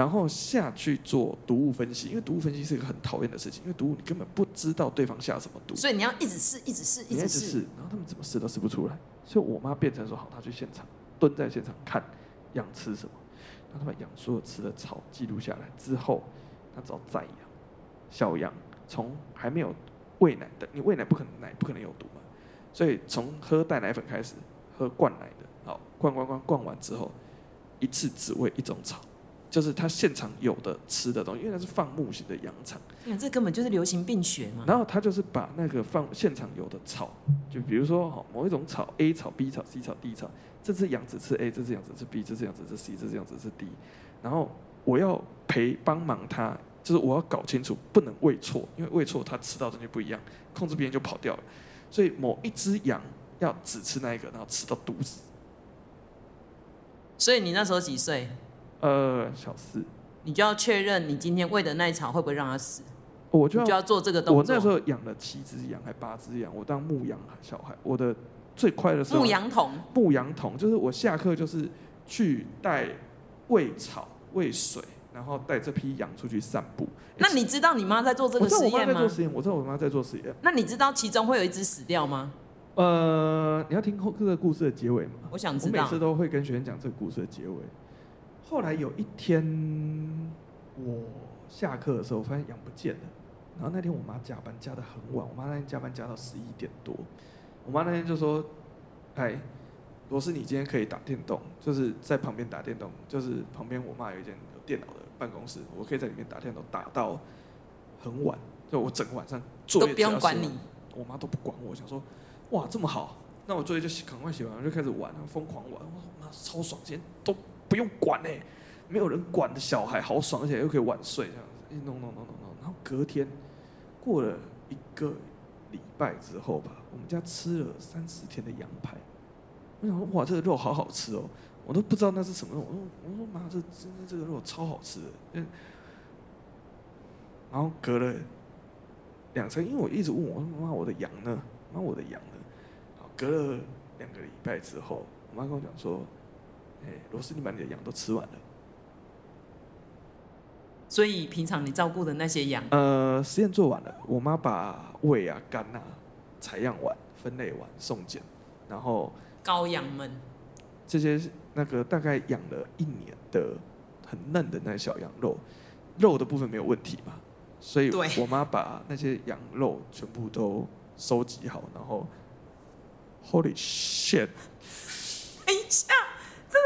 然后下去做毒物分析，因为毒物分析是一个很讨厌的事情，因为毒物你根本不知道对方下什么毒，所以你要一直试，一直试，一直试，然后他们怎么试都试不出来。所以我妈变成说好，她去现场蹲在现场看羊吃什么，然后她把羊所有吃的草记录下来之后，她找宰羊，小羊从还没有喂奶的，你喂奶不可能奶不可能有毒嘛，所以从喝代奶粉开始喝灌奶的，好灌灌灌灌完之后，一次只喂一种草。就是他现场有的吃的东西，因为它是放牧型的羊场。这根本就是流行病学嘛。然后他就是把那个放现场有的草，就比如说哈某一种草，A 草、B 草、C 草、D 草，这只羊只吃 A，这只羊只吃 B，这只羊只吃 C，这只羊只吃 D。然后我要陪帮忙他，就是我要搞清楚，不能喂错，因为喂错他吃到的东西不一样，控制别人就跑掉了。所以某一只羊要只吃那一个，然后吃到毒死。所以你那时候几岁？呃，小四，你就要确认你今天喂的那一场会不会让它死，我就要，就要做这个动作。我那时候养了七只羊，还八只羊，我当牧羊小孩。我的最快的时候，牧羊童，牧羊童就是我下课就是去带喂草、喂水，然后带这批羊出去散步。那你知道你妈在做这个实验吗？我知道我妈在做实验，我知道我妈在做实验。那你知道其中会有一只死掉吗？呃，你要听后这个故事的结尾吗？我想知道。我每次都会跟学生讲这个故事的结尾。后来有一天，我下课的时候发现羊不见了。然后那天我妈加班加的很晚，我妈那天加班加到十一点多。我妈那天就说：“哎，罗斯，你今天可以打电动，就是在旁边打电动，就是旁边我妈有一间有电脑的办公室，我可以在里面打电动，打到很晚。就我整个晚上作业都不用管你，我妈都不管我。想说，哇，这么好，那我作业就赶快写完，我就开始玩，疯狂玩。我说妈，超爽，今天都。”不用管呢、没有人管的小孩好爽，而且又可以晚睡这样子，一弄弄弄弄弄，然后隔天过了一个礼拜之后吧，我们家吃了三十天的羊排，我想说哇，这个肉好好吃哦，我都不知道那是什么肉，我说我说妈，这真的这个肉超好吃的，然后隔了两三，因为我一直问我说妈，我的羊呢？妈，我的羊呢？隔了两个礼拜之后，我妈跟我讲说。哎，罗斯，你把你的羊都吃完了，所以平常你照顾的那些羊，呃，实验做完了，我妈把胃啊、肝啊采样完、分类完、送检，然后羔羊们。这些那个大概养了一年的很嫩的那小羊肉，肉的部分没有问题嘛，所以我妈把那些羊肉全部都收集好，然后 Holy shit，等一下。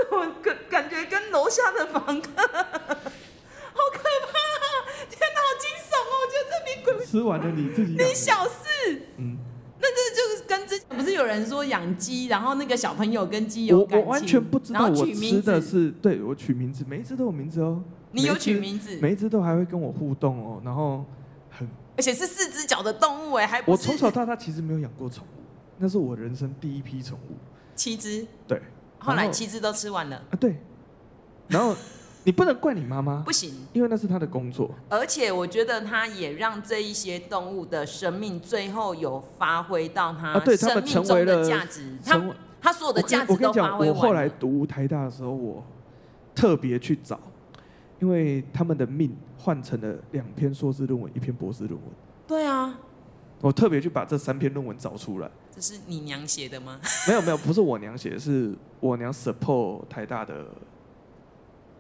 这我感感觉跟楼下的房客，好可怕啊！天哪，好惊悚哦！我觉得这边鬼吃完了你自己，你小事，嗯，那这就是跟之前不是有人说养鸡，然后那个小朋友跟鸡有感情，我完全不知道。我吃的是对我取名字，每一只都有名字哦。你有取名字，每一只都还会跟我互动哦，然后很，而且是四只脚的动物哎，还不我从小到大其实没有养过宠物，那是我人生第一批宠物，七只，对。后来七只都吃完了啊，对，然后你不能怪你妈妈，不行，因为那是她的工作。而且我觉得她也让这一些动物的生命最后有发挥到它生命中的价值。他他所有的价值都发挥完了。我后来读台大的时候，我特别去找，因为他们的命换成了两篇硕士论文，一篇博士论文。对啊。我特别去把这三篇论文找出来。这是你娘写的吗？没有没有，不是我娘写的，是我娘 support 台大的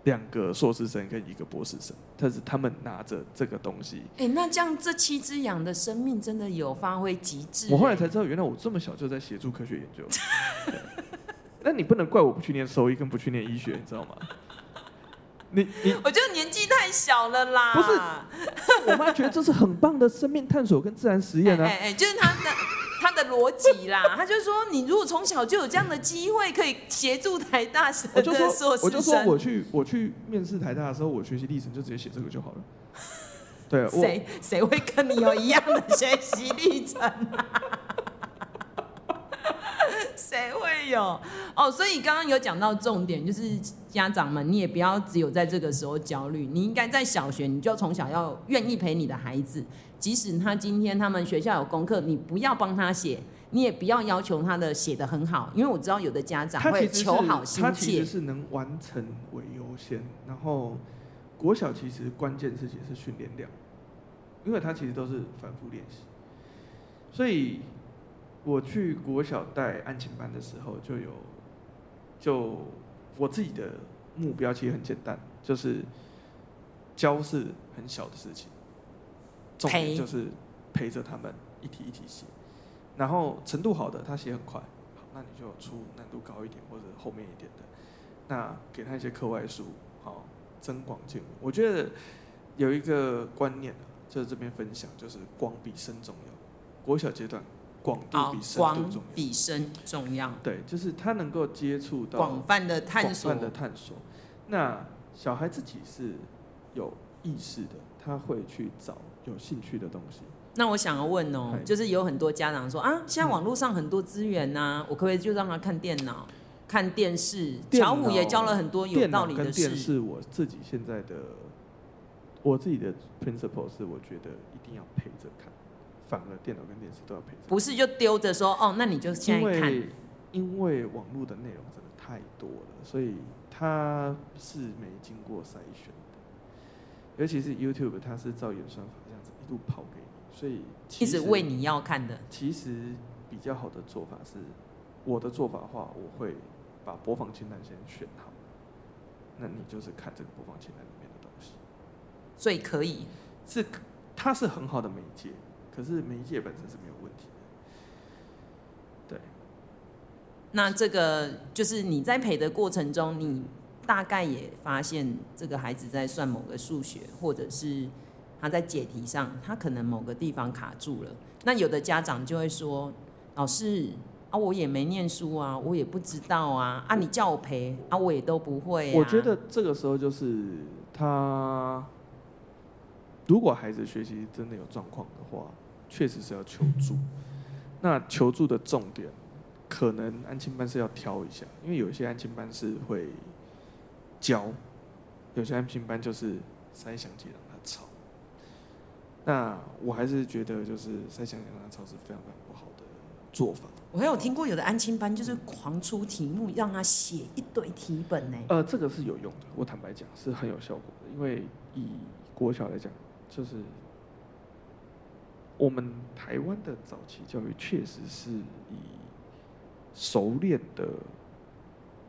两个硕士生跟一个博士生，但是他们拿着这个东西。哎，那这样这七只羊的生命真的有发挥极致。我后来才知道，原来我这么小就在协助科学研究。那你不能怪我不去念兽医跟不去念医学，你知道吗？你 你，我觉得年纪太小了啦。不是，我妈觉得这是很棒的生命探索跟自然实验啊。哎哎，就是他的他的逻辑啦。他就说，你如果从小就有这样的机会，可以协助台大生的硕士生。我就说，我去我去面试台大的时候，我学习历程就直接写这个就好了。对，谁谁会跟你有一样的学习历程啊？谁会有哦？所以刚刚有讲到重点，就是家长们，你也不要只有在这个时候焦虑，你应该在小学，你就从小要愿意陪你的孩子，即使他今天他们学校有功课，你不要帮他写，你也不要要求他的写的很好，因为我知道有的家长会求好心切。他其实是能完成为优先，然后国小其实关键事情是训练量，因为他其实都是反复练习，所以。我去国小带安亲班的时候，就有，就我自己的目标其实很简单，就是教是很小的事情，重点就是陪着他们一题一题写，然后程度好的他写很快，好，那你就出难度高一点或者后面一点的，那给他一些课外书，好，增广见闻。我觉得有一个观念就是这边分享，就是广比深重要，国小阶段。广度比深度重要。比深重要。对，就是他能够接触到广泛的探索。广泛的探索。那小孩自己是有意识的，他会去找有兴趣的东西。那我想要问哦，就是有很多家长说啊，现在网络上很多资源呐、啊，我可不可以就让他看电脑、看电视？巧虎也教了很多有道理的事。电视我自己现在的，我自己的 principle 是，我觉得一定要陪着看。反而电脑跟电视都要陪着，不是就丢着说哦，那你就现在看。因为网络的内容真的太多了，所以它是没经过筛选的。尤其是 YouTube，它是照演算法一路跑给你，所以一直为你要看的。其实比较好的做法是，我的做法的话，我会把播放清单先选好，那你就是看这个播放清单里面的东西。所以可以是，它是很好的媒介。可是媒介本身是没有问题的，对。那这个就是你在陪的过程中，你大概也发现这个孩子在算某个数学，或者是他在解题上，他可能某个地方卡住了。那有的家长就会说：“老师啊，我也没念书啊，我也不知道啊，啊，你叫我陪啊，我也都不会啊。”我觉得这个时候就是他，如果孩子学习真的有状况的话。确实是要求助，那求助的重点，可能安亲班是要挑一下，因为有些安亲班是会教，有些安亲班就是塞详解让他抄。那我还是觉得就是塞详解让他抄是非常非常不好的做法。我还有听过有的安亲班就是狂出题目让他写一堆题本呢。呃，这个是有用的，我坦白讲是很有效果的，因为以国小来讲，就是。我们台湾的早期教育确实是以熟练的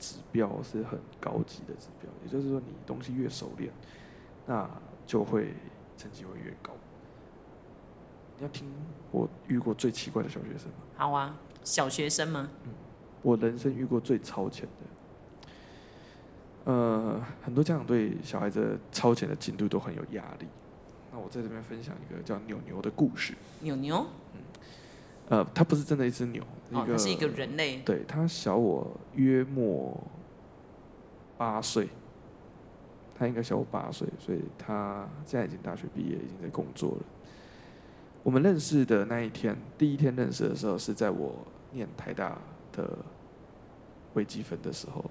指标是很高级的指标，也就是说，你东西越熟练，那就会成绩会越高。你要听我遇过最奇怪的小学生吗？好啊，小学生吗？嗯，我人生遇过最超前的。呃，很多家长对小孩子超前的进度都很有压力。那我在这边分享一个叫牛牛的故事。牛牛，嗯，呃，它不是真的一只牛，哦，它是一个人类。对，他小我约莫八岁，他应该小我八岁，所以他现在已经大学毕业，已经在工作了。我们认识的那一天，第一天认识的时候是在我念台大的微积分的时候，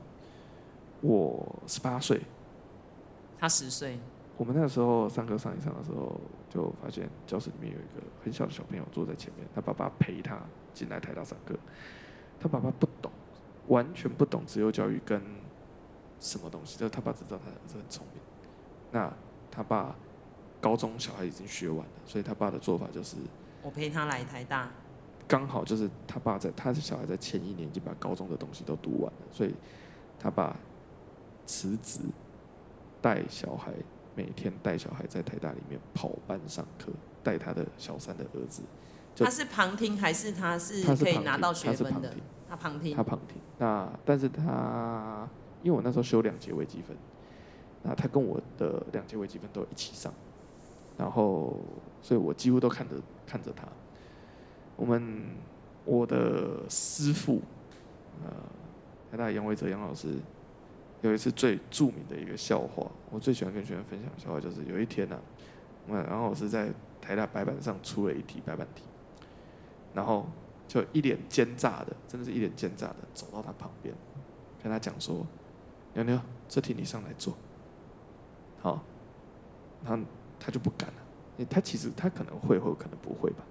我十八岁。他十岁。我们那个时候上课上一上的时候，就发现教室里面有一个很小的小朋友坐在前面，他爸爸陪他进来台大上课。他爸爸不懂，完全不懂自由教育跟什么东西，就是他爸只知道他儿子很聪明。那他爸高中小孩已经学完了，所以他爸的做法就是我陪他来台大。刚好就是他爸在，他的小孩在前一年已经把高中的东西都读完了，所以他爸辞职带小孩，每天带小孩在台大里面跑班上课，带他的小三的儿子。他是旁听还是他是可以拿到学分的？他旁听。他旁听。那但是他因为我那时候修两节微积分，那他跟我的两节微积分都一起上，然后所以我几乎都看着看着他。我们我的师父，呃，台大杨维哲杨老师，有一次最著名的一个笑话，我最喜欢跟学生分享的笑话，就是有一天呢、啊，我杨老师在台大白板上出了一题白板题，然后就一脸奸诈的，真的是一脸奸诈的走到他旁边，跟他讲说：“牛牛，这题你上来做。”好，然后他就不敢了，他其实他可能会或可能不会吧。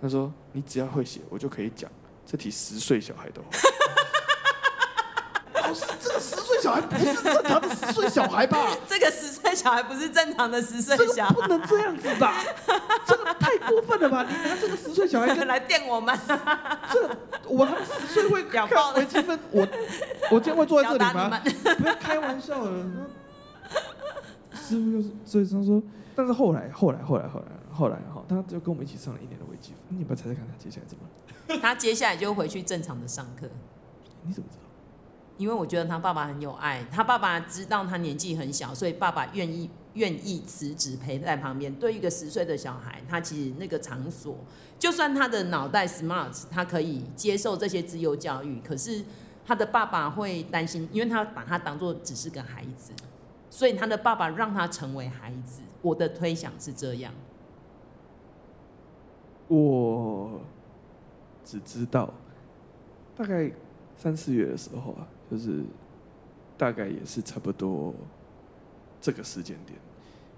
他说：“你只要会写，我就可以讲这题十岁小孩都会。”老师，这个十岁小孩不是正常的十岁小孩吧？这个十岁小孩不是正常的十岁小孩，不能这样子吧？这个太过分了吧？你拿这个十岁小孩来电我们？这个、我还十岁会看微积分？我我今天会坐在这里吗？不要开玩笑了。师傅就是，所以他说，但是后来，后来，后来，后来。后来哈，他就跟我们一起上了一年的微积分。你不要猜猜看，他接下来怎么？他接下来就回去正常的上课。你怎么知道？因为我觉得他爸爸很有爱，他爸爸知道他年纪很小，所以爸爸愿意愿意辞职陪在旁边。对一个十岁的小孩，他其实那个场所，就算他的脑袋 smart，他可以接受这些自由教育，可是他的爸爸会担心，因为他把他当做只是个孩子，所以他的爸爸让他成为孩子。我的推想是这样。我只知道，大概三四月的时候啊，就是大概也是差不多这个时间点。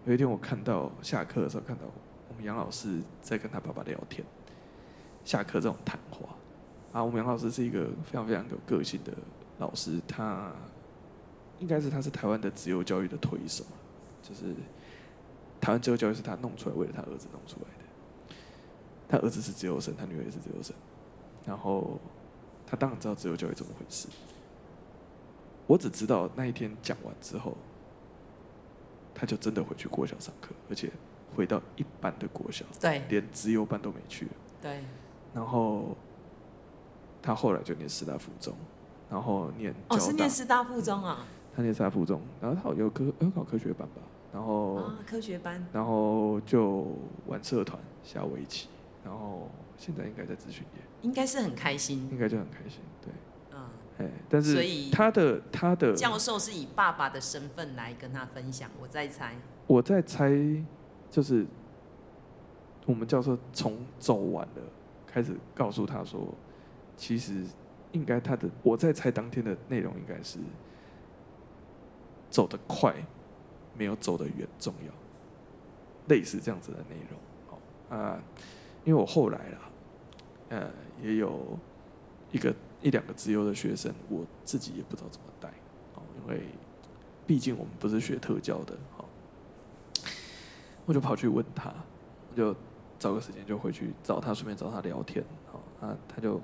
有一天我看到下课的时候，看到我们杨老师在跟他爸爸聊天。下课这种谈话啊，我们杨老师是一个非常非常有个性的老师，他应该是他是台湾的自由教育的推手，就是台湾自由教育是他弄出来，为了他儿子弄出来的。他儿子是自由生，他女儿也是自由生，然后他当然知道自由教育怎么回事。我只知道那一天讲完之后，他就真的回去国小上课，而且回到一般的国小，对，连自由班都没去。对。然后他后来就念师大附中，然后念哦，是念师大附中啊。他念师大附中，然后他有科有考科学班吧，然后啊科学班，然后就玩社团下围棋。然后现在应该在咨询业，应该是很开心，应该就很开心，对，嗯，哎，但是他的他的教授是以爸爸的身份来跟他分享，我在猜，我在猜，就是我们教授从走完了开始告诉他说，其实应该他的我在猜当天的内容应该是走得快，没有走得远重要，类似这样子的内容，好啊。因为我后来啦，呃，也有一个一两个资优的学生，我自己也不知道怎么带，哦，因为毕竟我们不是学特教的，好，我就跑去问他，我就找个时间就回去找他，顺便找他聊天，好，啊，他就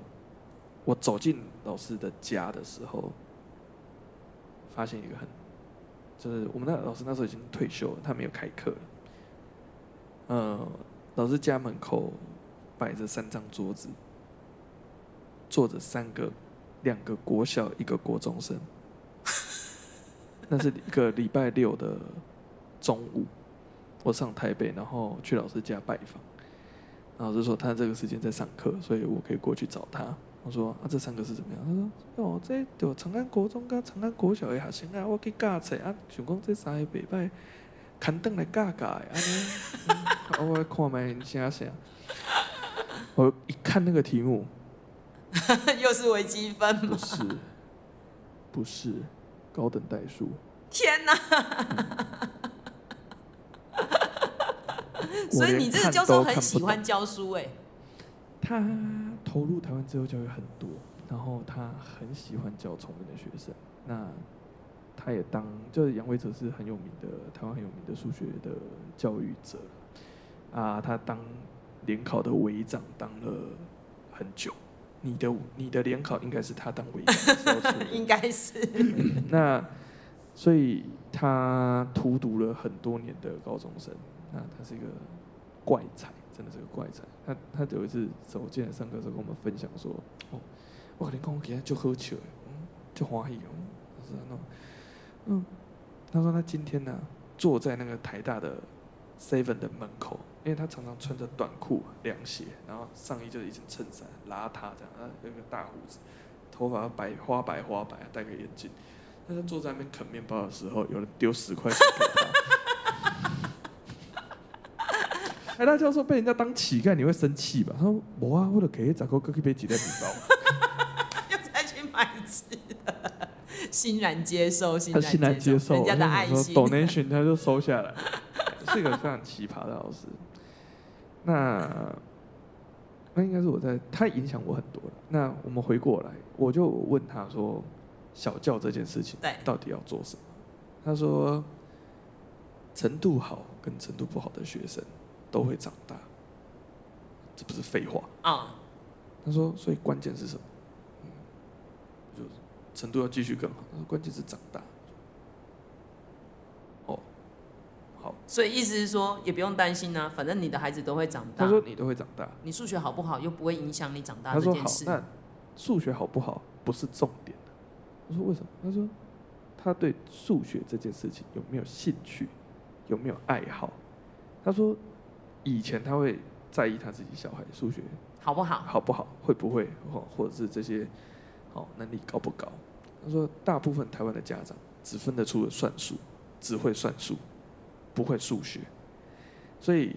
我走进老师的家的时候，发现一个很，就是我们那老师那时候已经退休了，他没有开课，嗯。老师家门口摆着三张桌子，坐着三个，两个国小，一个国中生。那是一个礼拜六的中午，我上台北，然后去老师家拜访。老师说他这个时间在上课，所以我可以过去找他。我说啊，这三个是怎么样？他说哦，这就长安国中跟长安国小的学生啊，我去教册啊，想讲这三个礼拜。刊登来教教的，安尼，我来看麦写写。我一看那个题目，又是微积分吗？不是，不是高等代数。天哪！所以你这个教授很喜欢教书哎。他投入台湾自由教育很多，然后他很喜欢教聪明的学生。那他也当就是杨维哲是很有名的台湾很有名的数学的教育者啊，他当联考的委长当了很久。你的你的联考应该是他当委长，应该是。那所以他荼毒了很多年的高中生。那他是一个怪才，真的是个怪才。他他有一次走进来上课时候跟我们分享说：“哦，我跟你讲，我今天就喝酒，嗯，就欢喜哦。”他说：“那嗯，他说他今天呢坐在那个台大的 Seven 的门口。”因为他常常穿着短裤、凉鞋，然后上衣就是一件衬衫，邋遢这样，啊，有个大胡子，头发白花白花白，戴个眼镜。但是坐在那边啃面包的时候，有人丢十块钱给他。哎，那教授被人家当乞丐，你会生气吧？他说：“我啊，我都可以找个哥去买几袋面包。”又再去买吃的，欣然接受，欣然接受人家的爱心。donation 他就收下来，是一个非常奇葩的老师。那那应该是我在，他影响我很多了。那我们回过来，我就问他说：“小教这件事情，到底要做什么？”他说：“程度好跟程度不好的学生都会长大，这不是废话啊。”他说：“所以关键是什么？嗯，就是程度要继续更好。他说关键是长大。”哦好，所以意思是说，也不用担心啊，反正你的孩子都会长大。他说你都会长大，你数学好不好又不会影响你长大这件事。他说好，那数学好不好不是重点。我说为什么？他说他对数学这件事情有没有兴趣，有没有爱好？他说以前他会在意他自己小孩数学好不好，好不好，会不会，或者是这些哦能力高不高？他说大部分台湾的家长只分得出了算术，只会算术。不会数学，所以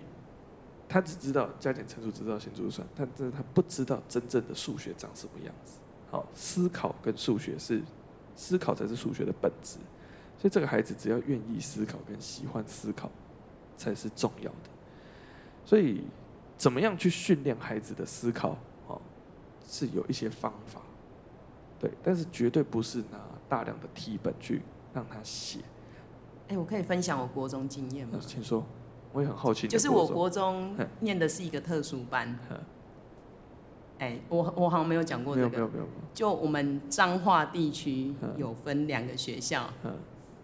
他只知道加减乘除，知道 Singh 速算，但是他不知道真正的数学长什么样子。好，思考跟数学是思考才是数学的本质，所以这个孩子只要愿意思考跟喜欢思考才是重要的。所以怎么样去训练孩子的思考？哦，是有一些方法，对，但是绝对不是拿大量的题本去让他写。哎，我可以分享我国中经验吗？请说，我也很好奇。就是我国中念的是一个特殊班。哎，我我好像没有讲过这个。没有没有没有。就我们彰化地区有分两个学校，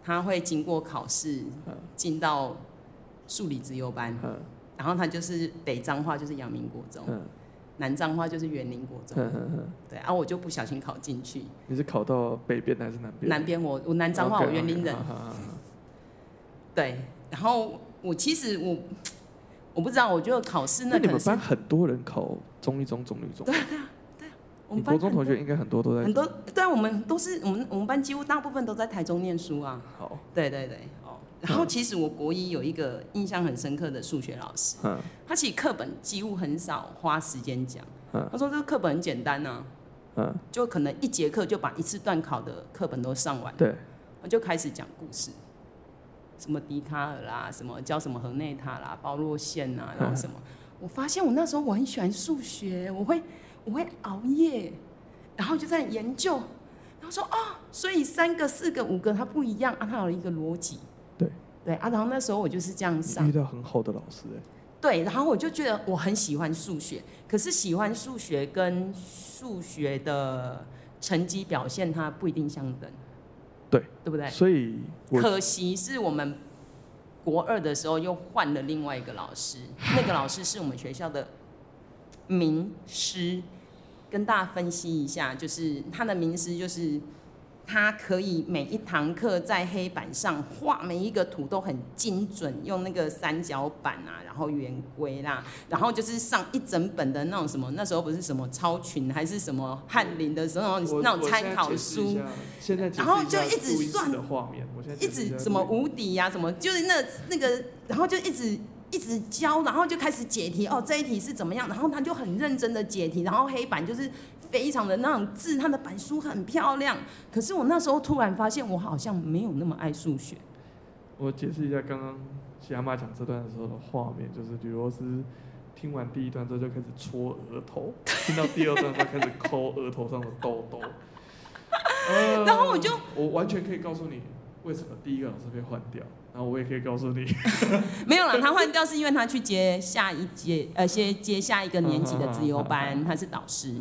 他会经过考试进到数理资优班，然后他就是北彰化就是阳明国中，南彰化就是园林国中。对，然后我就不小心考进去。你是考到北边还是南边？南边，我我南彰化，我园林人。对，然后我其实我 我不知道，我觉得考试那，那你们班很多人考中一中、中女中。对啊，对啊，对啊。我们班国中同学应该很多都在。很多，对啊，我们都是我们我们班几乎大部分都在台中念书啊。好。对对对，哦。然后其实我国一有一个印象很深刻的数学老师，嗯，他其实课本几乎很少花时间讲，嗯，他说这个课本很简单啊，嗯，就可能一节课就把一次段考的课本都上完，对，我就开始讲故事。什么笛卡尔啦，什么教什么河内塔啦、包络线啊，然后什么？我发现我那时候我很喜欢数学，我会我会熬夜，然后就在研究，然后说哦，所以三个、四个、五个它不一样啊，它有一个逻辑。对对啊，然后那时候我就是这样上。遇到很好的老师哎。对，然后我就觉得我很喜欢数学，可是喜欢数学跟数学的成绩表现它不一定相等。对，对不对？所以可惜是我们国二的时候又换了另外一个老师，那个老师是我们学校的名师，跟大家分析一下，就是他的名师就是。他可以每一堂课在黑板上画每一个图都很精准，用那个三角板啊，然后圆规啦，然后就是上一整本的那种什么，那时候不是什么超群还是什么翰林的时候那种参考书，然后就一直算，一直什么无敌呀，什么就是那那个，然后就一直一直教，然后就开始解题哦，这一题是怎么样？然后他就很认真的解题，然后黑板就是非常的那种字，它的板书很漂亮。可是我那时候突然发现，我好像没有那么爱数学。我解释一下刚刚喜阿妈讲这段的时候的画面，就是吕罗斯听完第一段之后就开始搓额头，听到第二段他开始抠额头上的痘痘。呃、然后我就我完全可以告诉你为什么第一个老师被换掉。然后我也可以告诉你，没有了，他换掉是因为他去接下一届，呃，接接下一个年级的自由班，他是导师，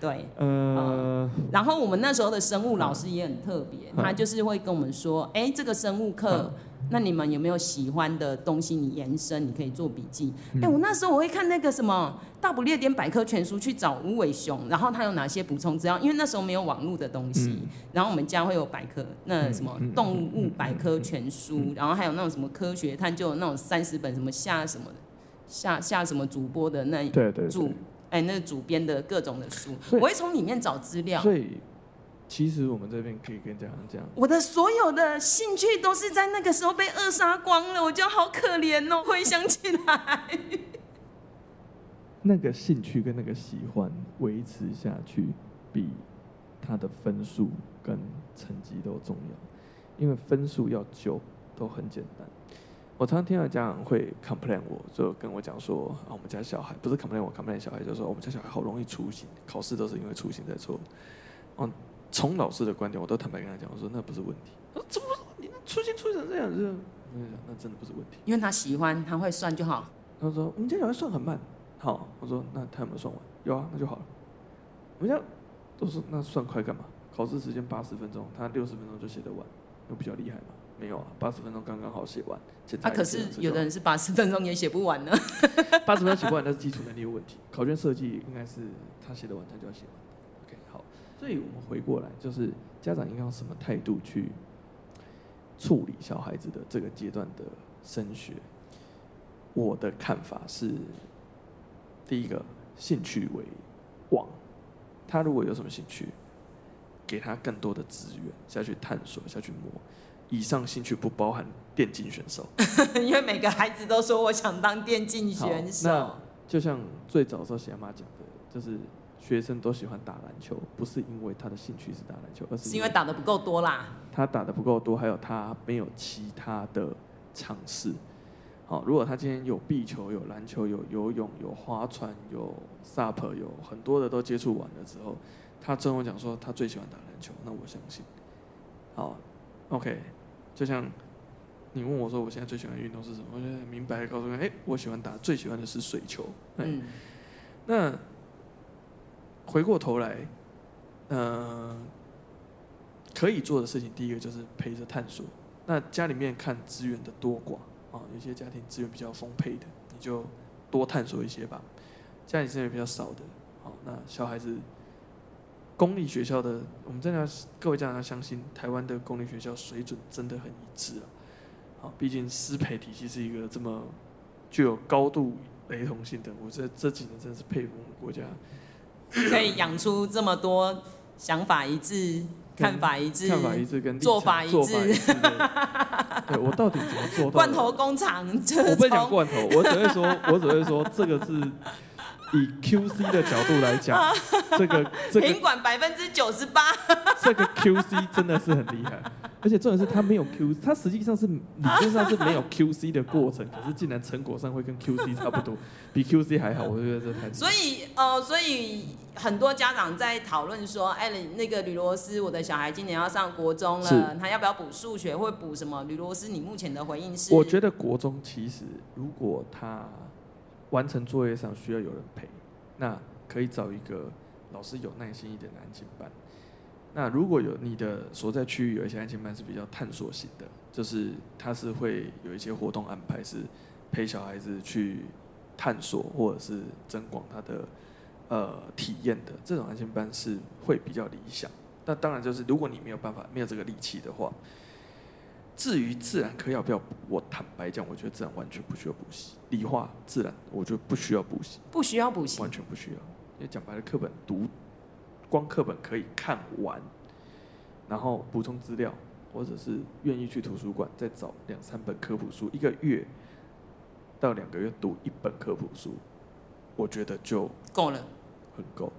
对，呃，然后我们那时候的生物老师也很特别，他就是会跟我们说，哎，这个生物课。那你们有没有喜欢的东西？你延伸，你可以做笔记。哎、欸，我那时候我会看那个什么《大不列颠百科全书》，去找无尾熊，然后它有哪些补充资料？因为那时候没有网络的东西，嗯、然后我们家会有百科，那什么《动物百科全书》，然后还有那种什么科学探究那种三十本，什么下什么的，下下什么主播的那对对主哎、欸、那主编的各种的书，我会从里面找资料。所以。其实我们这边可以跟家长讲，我的所有的兴趣都是在那个时候被扼杀光了，我觉得好可怜哦。回想起来，那个兴趣跟那个喜欢维持下去，比他的分数跟成绩都重要，因为分数要救都很简单。我常常听到家长会 complain，我就跟我讲说啊，我们家小孩不是 complain 我 complain 小孩，就是说我们家小孩好容易粗心，考试都是因为粗心在错。嗯。从老师的观点，我都坦白跟他讲，我说那不是问题。他说怎么你那粗心粗成这样子？我讲，那真的不是问题。因为他喜欢，他会算就好。他说我们家小孩算很慢。好，我说那他有没有算完？有啊，那就好了。我们家都是那算快干嘛？考试时间八十分钟，他六十分钟就写得完，有比较厉害吗？没有啊，八十分钟刚刚好写完。啊，可是有的人是八十分钟也写不完呢。八十分钟写不完，那是基础能力有问题。考卷设计应该是他写得完，他就要写完。OK，好所以我们回过来，就是家长应该用什么态度去处理小孩子的这个阶段的升学？我的看法是，第一个兴趣为王，他如果有什么兴趣，给他更多的资源下去探索、下去摸。以上兴趣不包含电竞选手，因为每个孩子都说我想当电竞选手。那就像最早时候喜妈讲的，就是。学生都喜欢打篮球，不是因为他的兴趣是打篮球，而是因为打的不够多啦。他打的不够多，还有他没有其他的尝试。好，如果他今天有壁球、有篮球、有游泳、有划船、有 SUP，有很多的都接触完了之后，他跟我讲说他最喜欢打篮球，那我相信。好，OK，就像你问我说我现在最喜欢的运动是什么，我就明白告诉你，哎，我喜欢打，最喜欢的是水球。嗯，那。回过头来，嗯、呃，可以做的事情，第一个就是陪着探索。那家里面看资源的多寡啊，有些家庭资源比较丰沛的，你就多探索一些吧。家里资源比较少的，好，那小孩子公立学校的，我们真的要各位家长要相信，台湾的公立学校水准真的很一致啊。好，毕竟师培体系是一个这么具有高度雷同性的，我这这几年真的是佩服我们国家。可以养出这么多想法一致、看法一致、看法一致跟做法一致。对，我到底怎么做到？罐头工厂，我不会讲罐头，我只会说，我只会说，这个是以 QC 的角度来讲，这个这个品管百分之九十八，这个 QC 真的是很厉害。而且重点是它没有 QC，它实际上是理论上是没有 QC 的过程，可是竟然成果上会跟 QC 差不多，比 QC 还好，我觉得这太。所以呃，所以很多家长在讨论说，哎，那个吕罗斯，我的小孩今年要上国中了，他要不要补数学，会补什么？吕罗斯，你目前的回应是？我觉得国中其实如果他完成作业上需要有人陪，那可以找一个老师有耐心一点的安亲班。那如果有你的所在区域有一些安亲班是比较探索型的，就是他是会有一些活动安排，是陪小孩子去探索或者是增广他的呃体验的，这种安亲班是会比较理想。那当然就是如果你没有办法没有这个力气的话，至于自然科要不要补，我坦白讲，我觉得自然完全不需要补习，理化自然我觉得不需要补习，不需要补习，完全不需要，因为讲白了课本读。光课本可以看完，然后补充资料，或者是愿意去图书馆再找两三本科普书，一个月到两个月读一本科普书，我觉得就够了，很够。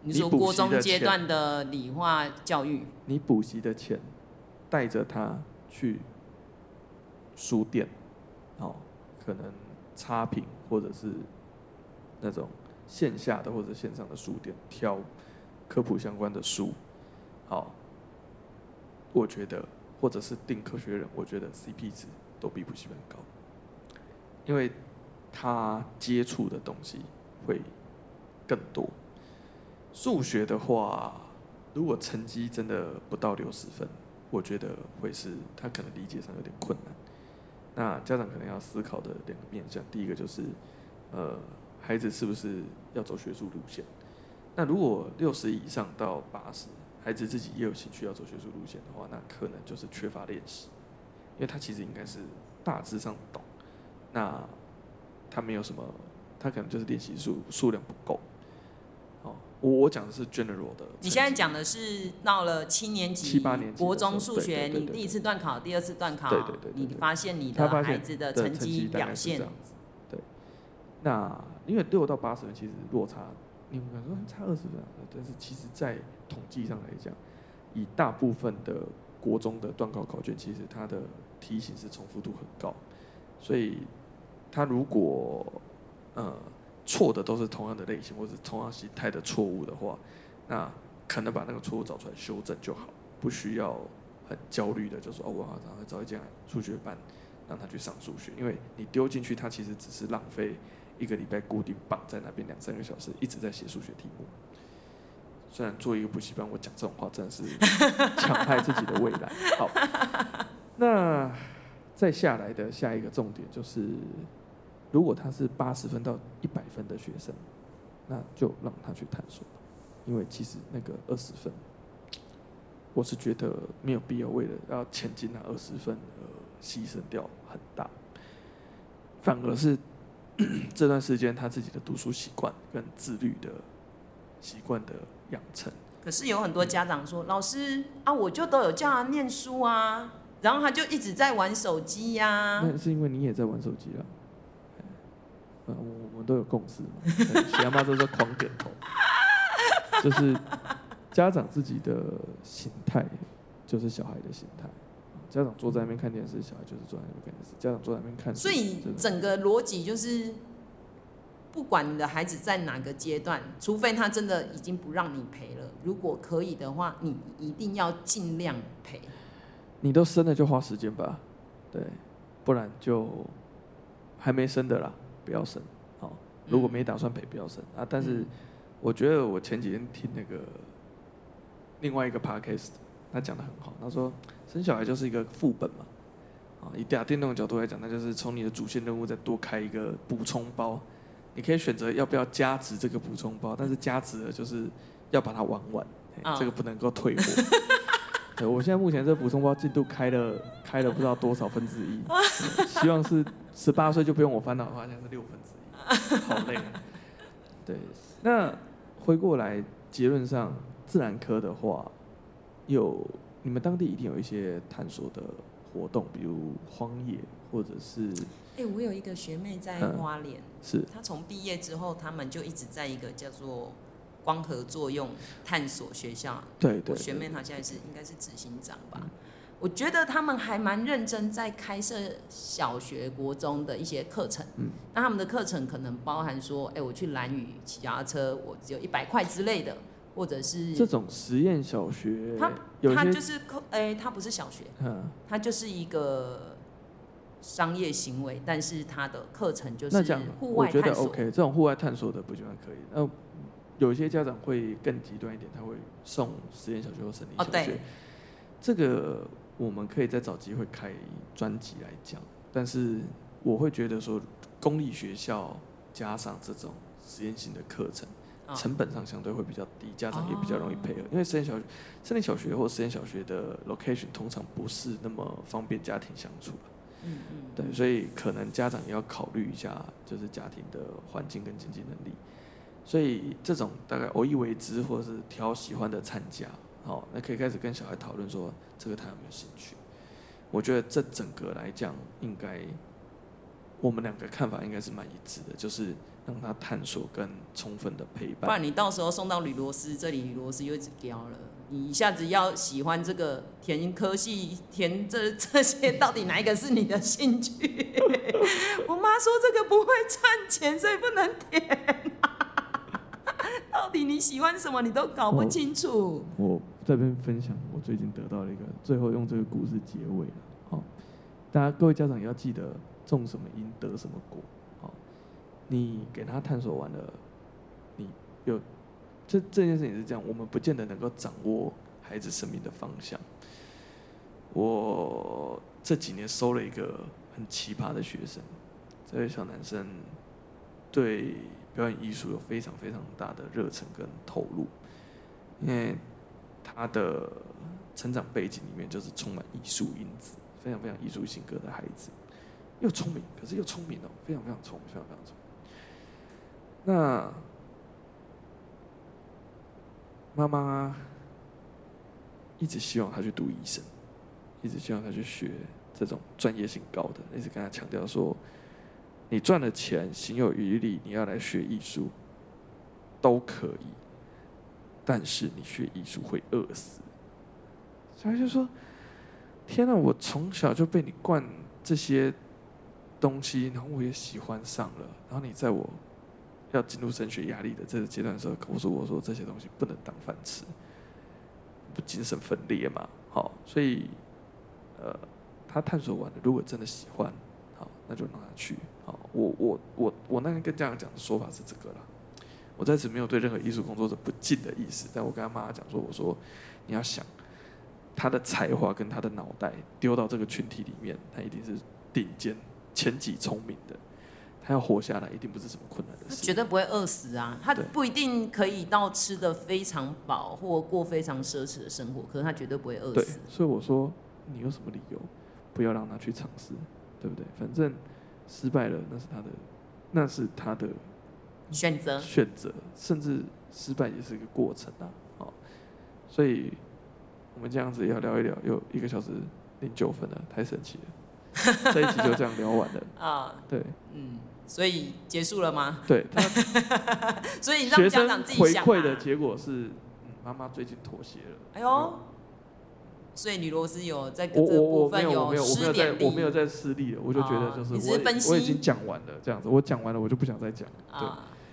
你说国中阶段的理化教育，你补习的钱，带着他去书店，哦，可能差评或者是那种线下的或者线上的书店挑科普相关的书，好，我觉得或者是订科学人，我觉得 CP 值都比补习班高，因为他接触的东西会更多。数学的话，如果成绩真的不到六十分，我觉得会是他可能理解上有点困难。那家长可能要思考的两个面向，第一个就是，呃，孩子是不是要走学术路线？那如果六十以上到八十，孩子自己也有兴趣要走学术路线的话，那可能就是缺乏练习，因为他其实应该是大致上懂，那他没有什么，他可能就是练习数数量不够。我我讲的是 general 的。你现在讲的是到了七年级、七八年级国中数学，你第一次段考、第二次段考，对对对，你发现你的孩子的成绩表现。对。那因为六到八十分其实落差，你们敢说差二十分，但是其实在统计上来讲，以大部分的国中的段考考卷，其实它的题型是重复度很高，所以他如果呃。错的都是同样的类型或者同样形态的错误的话，那可能把那个错误找出来修正就好，不需要很焦虑的就说哦，我好像会找一间数学班让他去上数学，因为你丢进去，他其实只是浪费一个礼拜固定绑在那边两三个小时一直在写数学题目。虽然做一个补习班，我讲这种话真的是 抢害自己的未来。好，那再下来的下一个重点就是。如果他是八十分到一百分的学生，那就让他去探索吧，因为其实那个二十分，我是觉得没有必要为了要前进那二十分而牺牲掉很大，反而是 这段时间他自己的读书习惯跟自律的习惯的养成。可是有很多家长说，老师啊，我就都有叫他念书啊，然后他就一直在玩手机呀、啊。那是因为你也在玩手机啊。我我们都有共识嘛，其他妈都是狂点头，就是家长自己的心态，就是小孩的心态。家长坐在那边看电视，小孩就是坐在那边看电视。家长坐在那边看，所以整个逻辑就是，不管你的孩子在哪个阶段，除非他真的已经不让你陪了，如果可以的话，你一定要尽量陪。你都生了就花时间吧，对，不然就还没生的啦。不要生，哦。如果没打算陪，不要生啊。但是，我觉得我前几天听那个另外一个 podcast，他讲的很好。他说，生小孩就是一个副本嘛，啊，以打电动的角度来讲，那就是从你的主线任务再多开一个补充包。你可以选择要不要加值这个补充包，但是加值的就是要把它玩完，这个不能够退货。对，我现在目前这补充包进度开了开了不知道多少分之一，希望是。十八岁就不用我烦恼的话，现在是六分之一，好累。对，那回过来结论上，自然科的话，有你们当地一定有一些探索的活动，比如荒野或者是。哎、欸，我有一个学妹在花莲、嗯，是她从毕业之后，他们就一直在一个叫做光合作用探索学校。对对，对。我学妹她现在是应该是执行长吧。嗯我觉得他们还蛮认真在开设小学、国中的一些课程。嗯，那他们的课程可能包含说，哎、欸，我去蓝屿骑脚踏车，我只有一百块之类的，或者是这种实验小学。他他就是课，哎、欸，他不是小学，嗯，他就是一个商业行为，但是他的课程就是户外探索。我觉得 OK，这种户外探索的不就还可以？那有些家长会更极端一点，他会送实验小学或省立小学。哦、对，这个。我们可以再找机会开专辑来讲，但是我会觉得说，公立学校加上这种实验性的课程，成本上相对会比较低，家长也比较容易配合。因为实验小学、森林小学或实验小学的 location 通常不是那么方便家庭相处。嗯嗯。对，所以可能家长也要考虑一下，就是家庭的环境跟经济能力。所以这种大概偶一为之，或者是挑喜欢的参加。好，那可以开始跟小孩讨论说，这个他有没有兴趣？我觉得这整个来讲，应该我们两个看法应该是蛮一致的，就是让他探索跟充分的陪伴。不然你到时候送到吕罗斯这里，吕罗斯又一直叼了。你一下子要喜欢这个填科系，填这这些，到底哪一个是你的兴趣？我妈说这个不会赚钱，所以不能填。到底你喜欢什么，你都搞不清楚。我，这边分享，我最近得到了一个，最后用这个故事结尾了。好，大家各位家长要记得，种什么因得什么果。好，你给他探索完了，你有。这这件事情是这样，我们不见得能够掌握孩子生命的方向。我这几年收了一个很奇葩的学生，这位小男生对表演艺术有非常非常大的热忱跟投入，因为他的成长背景里面就是充满艺术因子，非常非常艺术性格的孩子，又聪明，可是又聪明哦，非常非常聪明，非常非常聪明。那。妈妈一直希望他去读医生，一直希望他去学这种专业性高的，一直跟他强调说：“你赚了钱，行有余力，你要来学艺术都可以，但是你学艺术会饿死。”所以就说：“天哪！我从小就被你灌这些东西，然后我也喜欢上了，然后你在我。”要进入升学压力的这个阶段的时候，告诉我说这些东西不能当饭吃，不精神分裂嘛？好，所以呃，他探索完了，如果真的喜欢，好，那就让他去。好，我我我我那天跟家长讲的说法是这个了。我在此没有对任何艺术工作者不敬的意思，但我跟他妈妈讲说，我说你要想他的才华跟他的脑袋丢到这个群体里面，他一定是顶尖前几聪明的。他要活下来，一定不是什么困难的事。他绝对不会饿死啊！他不一定可以到吃的非常饱或过非常奢侈的生活，可是他绝对不会饿死。所以我说，你有什么理由不要让他去尝试，对不对？反正失败了，那是他的，那是他的选择。选择，甚至失败也是一个过程啊！好，所以我们这样子要聊一聊，有一个小时零九分了，太神奇了！这一集就这样聊完了啊！对，嗯。所以结束了吗？对，所以让家长自己想。回馈的结果是，妈妈最近妥协了。哎呦，所以女罗斯有在这个部分有失点力。我没有在失力了，我就觉得就是我我已经讲完了这样子，我讲完了我就不想再讲。对，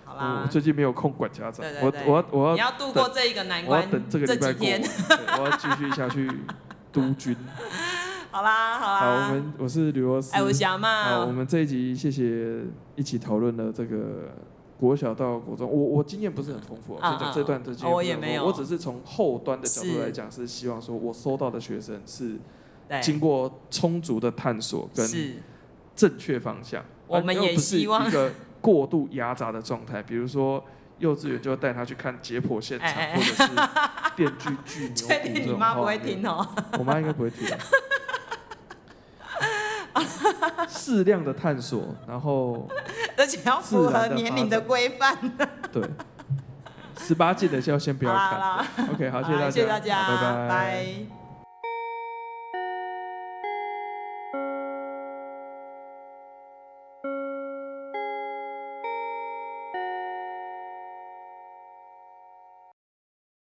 好啦。我最近没有空管家长，我我要我要你要度过这一个难关，我要等这个礼拜过，我要继续下去 督军。好啦，好啦。好，我们我是吕罗斯。哎，我是阿妈。好，我们这一集谢谢一起讨论了这个国小到国中。我我经验不是很丰富，所以讲这段的经验。我也没有。我只是从后端的角度来讲，是希望说我收到的学生是经过充足的探索跟正确方向。我们也希望一个过度压榨的状态，比如说幼稚园就带他去看解剖现场，或者是电锯巨 牛。确定你妈不会听哦？我妈应该不会听。适量的探索，然后而且要符合年龄的规范。对，十八禁的就要先不要看。OK，好，谢谢大家，谢谢大家，拜拜。拜。